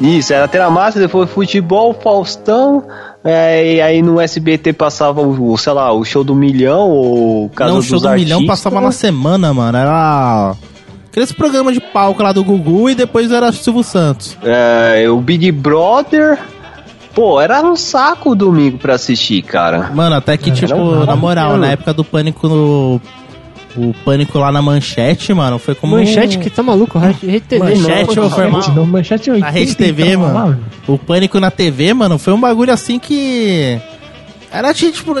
Isso, era tela máxima, depois futebol, Faustão, é, e aí no SBT passava o, sei lá, o show do milhão, ou Casa não, o dos show do milhão Artistas. passava na semana, mano. Era. Aqueles programas de palco lá do Gugu e depois era Silvio Santos. É, o Big Brother. Pô, era um saco o domingo pra assistir, cara. Mano, até que, tipo, não, na moral, na época do pânico no. O pânico lá na manchete, mano, foi como. Manchete que tá maluco, Rede TV. Manchete, não, ô, foi mal. Não, manchete Na Rede TV, mano. O pânico na TV, mano, foi um bagulho assim que. Era tipo.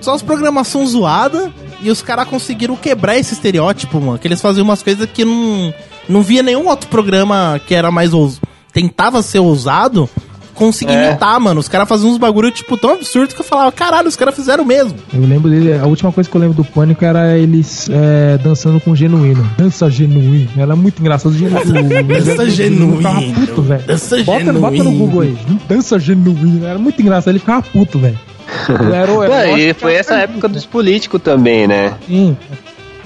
Só as programações zoadas e os caras conseguiram quebrar esse estereótipo, mano. Que eles faziam umas coisas que não. Não via nenhum outro programa que era mais ousado. Tentava ser ousado. Conseguir É. imitar, mano. Os caras faziam uns bagulho, tipo, tão absurdo que eu falava, caralho, os caras fizeram mesmo. Eu lembro dele, a última coisa que eu lembro do Pânico era eles é, dançando com genuíno. Dança genuíno. Era muito engraçado. O Genu- o- Dança genuíno. Ficava puto, velho. Dança Bota, bota no genuíno. Google aí. Dança genuíno. Era muito engraçado. Ele ficava puto, velho. Era, o- o- e foi essa época dos políticos também, né? Sim.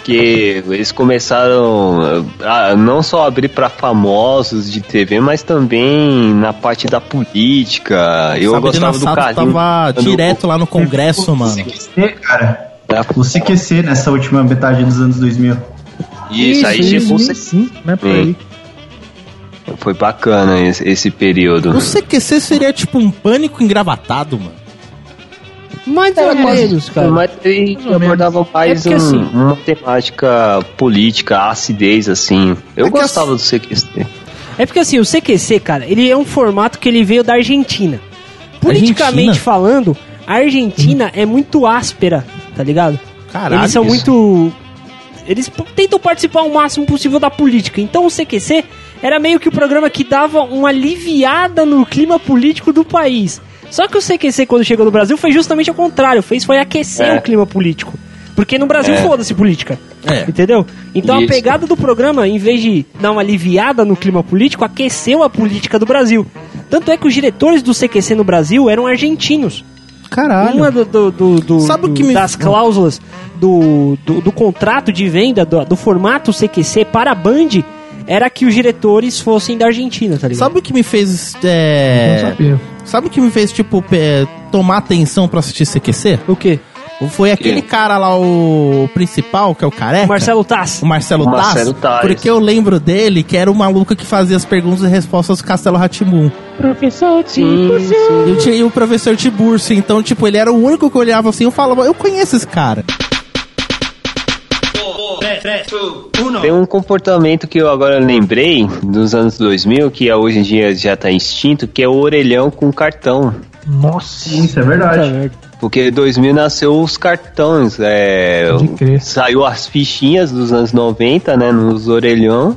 Que eles começaram a não só abrir pra famosos de TV, mas também na parte da política. Eu Sabrina gostava do Sato Carlinhos. tava quando- direto lá no congresso, mano. CQC, cara. O CQC nessa última metade dos anos 2000. Isso, aí tipo, isso, sim, né? Por aí. foi bacana esse, esse período. O CQC seria tipo um pânico engravatado, mano. Mais ou menos, cara. Mas ele ou abordava mais É porque, um- assim, uma temática política, acidez, assim. Eu É que gostava do CQC. É porque assim, o CQC, cara, ele é um formato que ele veio da Argentina. Politicamente Argentina? falando, a Argentina é muito áspera, tá ligado? Caralho. Eles são isso- muito. Eles tentam participar o máximo possível da política. Então o CQC era meio que o programa que dava uma aliviada no clima político do país. Só que o CQC, quando chegou no Brasil, foi justamente ao contrário. Fez foi aquecer É. o clima político. Porque no Brasil É. foda-se política. É. Entendeu? Então a Isso. pegada do programa, em vez de dar uma aliviada no clima político, aqueceu a política do Brasil. Tanto é que os diretores do CQC no Brasil eram argentinos. Caralho. Uma do, do- do- do- Sabe o do- que me- das cláusulas do, do, do contrato de venda do, do formato CQC para a Band era que os diretores fossem da Argentina, tá ligado? Sabe o que me fez. Não É... sabia. Sabe o que me fez, tipo, pe- tomar atenção pra assistir CQC? O quê? Foi aquele cara lá, o principal, que é o careca. O Marcelo Tass. O Marcelo, O Tass, Marcelo Tass. Porque eu lembro dele que era o maluco que fazia as perguntas e respostas do Castelo Ratimbum. Professor Sim, sim. E eu tinha o professor Tiburcio, então, tipo, ele era o único que eu olhava assim, eu falava, eu conheço esse cara. Tem um comportamento que eu agora lembrei dos anos 2000, que hoje em dia já tá extinto, que é o orelhão com cartão. Nossa. Sim, isso é verdade. Porque em 2000 nasceu os cartões, é, saiu as fichinhas dos anos 90, né, nos orelhão.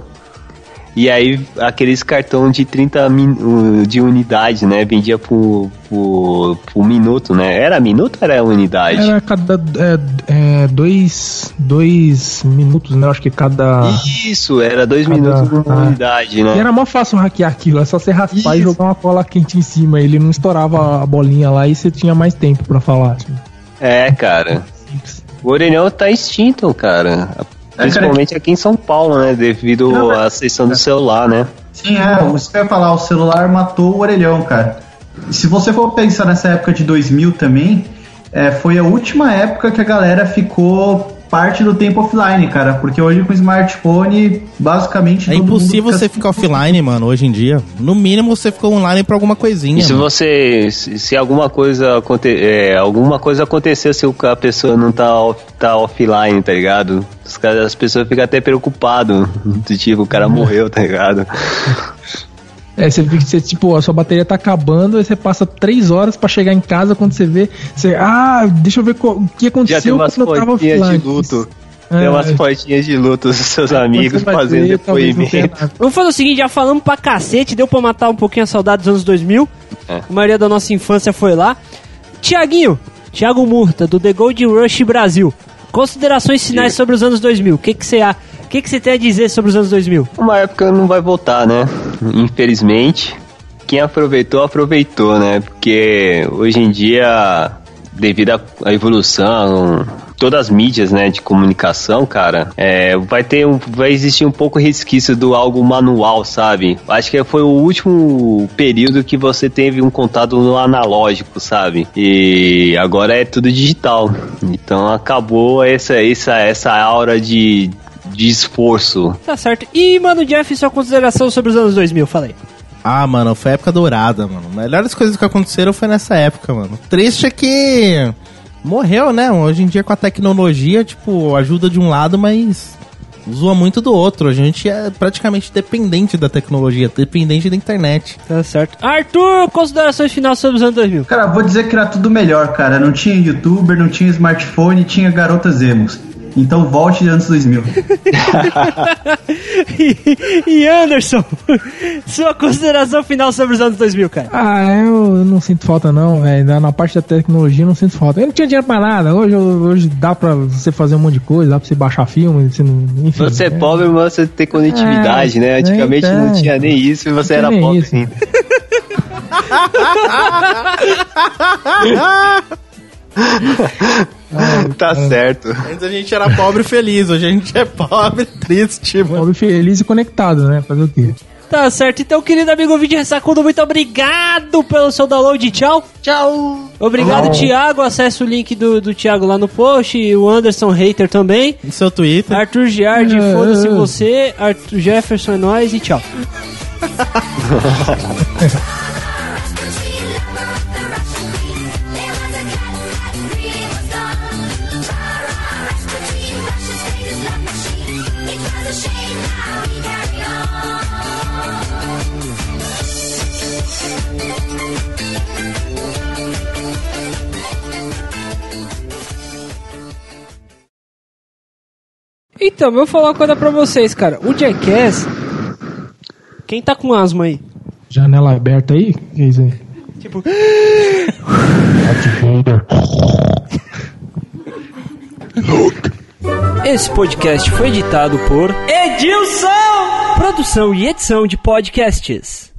E aí aqueles cartão de 30 min, de unidade, né, vendia por, por, por minuto, né? Era minuto ou era unidade? Era cada é, é, dois, dois minutos, né? Acho que cada. Isso, era dois Cada- minutos por ah. unidade, né? E era mó fácil hackear aquilo, é só você raspar e Isso. jogar uma cola quente em cima. Ele não estourava a bolinha lá e você tinha mais tempo pra falar. assim. É, cara. O orelhão tá extinto, cara. Principalmente aqui em São Paulo, né? Devido à sessão do celular, né? Sim, é, eu ia falar, o celular matou o orelhão, cara. Se você for pensar nessa época de 2000 também, é, foi a última época que a galera ficou parte do tempo offline, cara. Porque hoje com o smartphone, basicamente. É impossível fica você ficar offline, mano, hoje em dia. No mínimo você ficou online pra alguma coisinha. E se mano. você. Se, se alguma coisa aconte, é, alguma coisa acontecer se o- a pessoa não tá, off- tá offline, tá ligado? Os caras, as pessoas ficam até preocupadas. Do tipo, o cara morreu, tá ligado? É, você fica, você, tipo, a sua bateria tá acabando, aí você passa três horas pra chegar em casa quando você vê. Você, ah, deixa eu ver o que aconteceu quando eu tava offline. de luto. É, Tem umas fotinhas de luto dos seus amigos você vai fazendo ver, depoimento. Vamos fazer o seguinte, já falamos pra cacete, deu pra matar um pouquinho a saudade dos anos 2000. É. A maioria da nossa infância foi lá. Tiaguinho, Thiago Murta, do The Gold Rush Brasil. Considerações finais sobre os anos 2000. O que que você a- o que que você tem a dizer sobre os anos 2000? Uma época não vai voltar, né? Infelizmente. Quem aproveitou, aproveitou, né? Porque hoje em dia, devido à- evolução, todas as mídias, né, de comunicação, cara, é, vai ter um, vai existir um pouco resquício do algo manual, sabe? Acho que foi o último período que você teve um contato no analógico, sabe? E agora é tudo digital. Então acabou essa essa essa aura de de esforço Tá certo. E, mano, Jeff, sua consideração sobre os anos 2000, falei. Ah, mano, foi época dourada, mano. Melhores coisas que aconteceram foi nessa época, mano. Triste é que morreu, né? Hoje em dia com a tecnologia, tipo, ajuda de um lado, mas zoa muito do outro. A gente é praticamente dependente da tecnologia, dependente da internet. Tá certo. Arthur, considerações finais sobre os anos 2000. Cara, vou dizer que era tudo melhor, cara. Não tinha youtuber, não tinha smartphone, tinha garotas emos. Então volte de anos 2000. e, e Anderson, sua consideração final sobre os anos 2000, cara. Ah, eu não sinto falta não, velho. Na- Na parte da tecnologia eu não sinto falta. Eu não tinha dinheiro pra nada. Hoje, hoje dá pra você fazer um monte de coisa, dá pra você baixar filme, você não, enfim. Você é é. pobre, mas você tem conectividade, É, né? Antigamente é, não é. tinha nem isso e você era pobre isso. ainda. tá certo. Antes a gente era pobre e feliz, hoje a gente é pobre, triste, mano. Pobre, feliz e conectado, né? Fazer o quê? Tá certo, então, querido amigo vídeo Ressacudo, muito obrigado pelo seu download. Tchau. Tchau. Obrigado, Thiago. Acesse o link do, do Thiago lá no post. E o Anderson Hater também. No seu Twitter. Arthur Giardi, É, foda-se você. Arthur Jefferson é nóis e tchau. Então, eu vou falar uma coisa pra vocês, cara. O Jackass. Quem tá com asma aí? Janela aberta aí? Que isso aí? Tipo. Esse podcast foi editado por Edilson! Produção e edição de podcasts.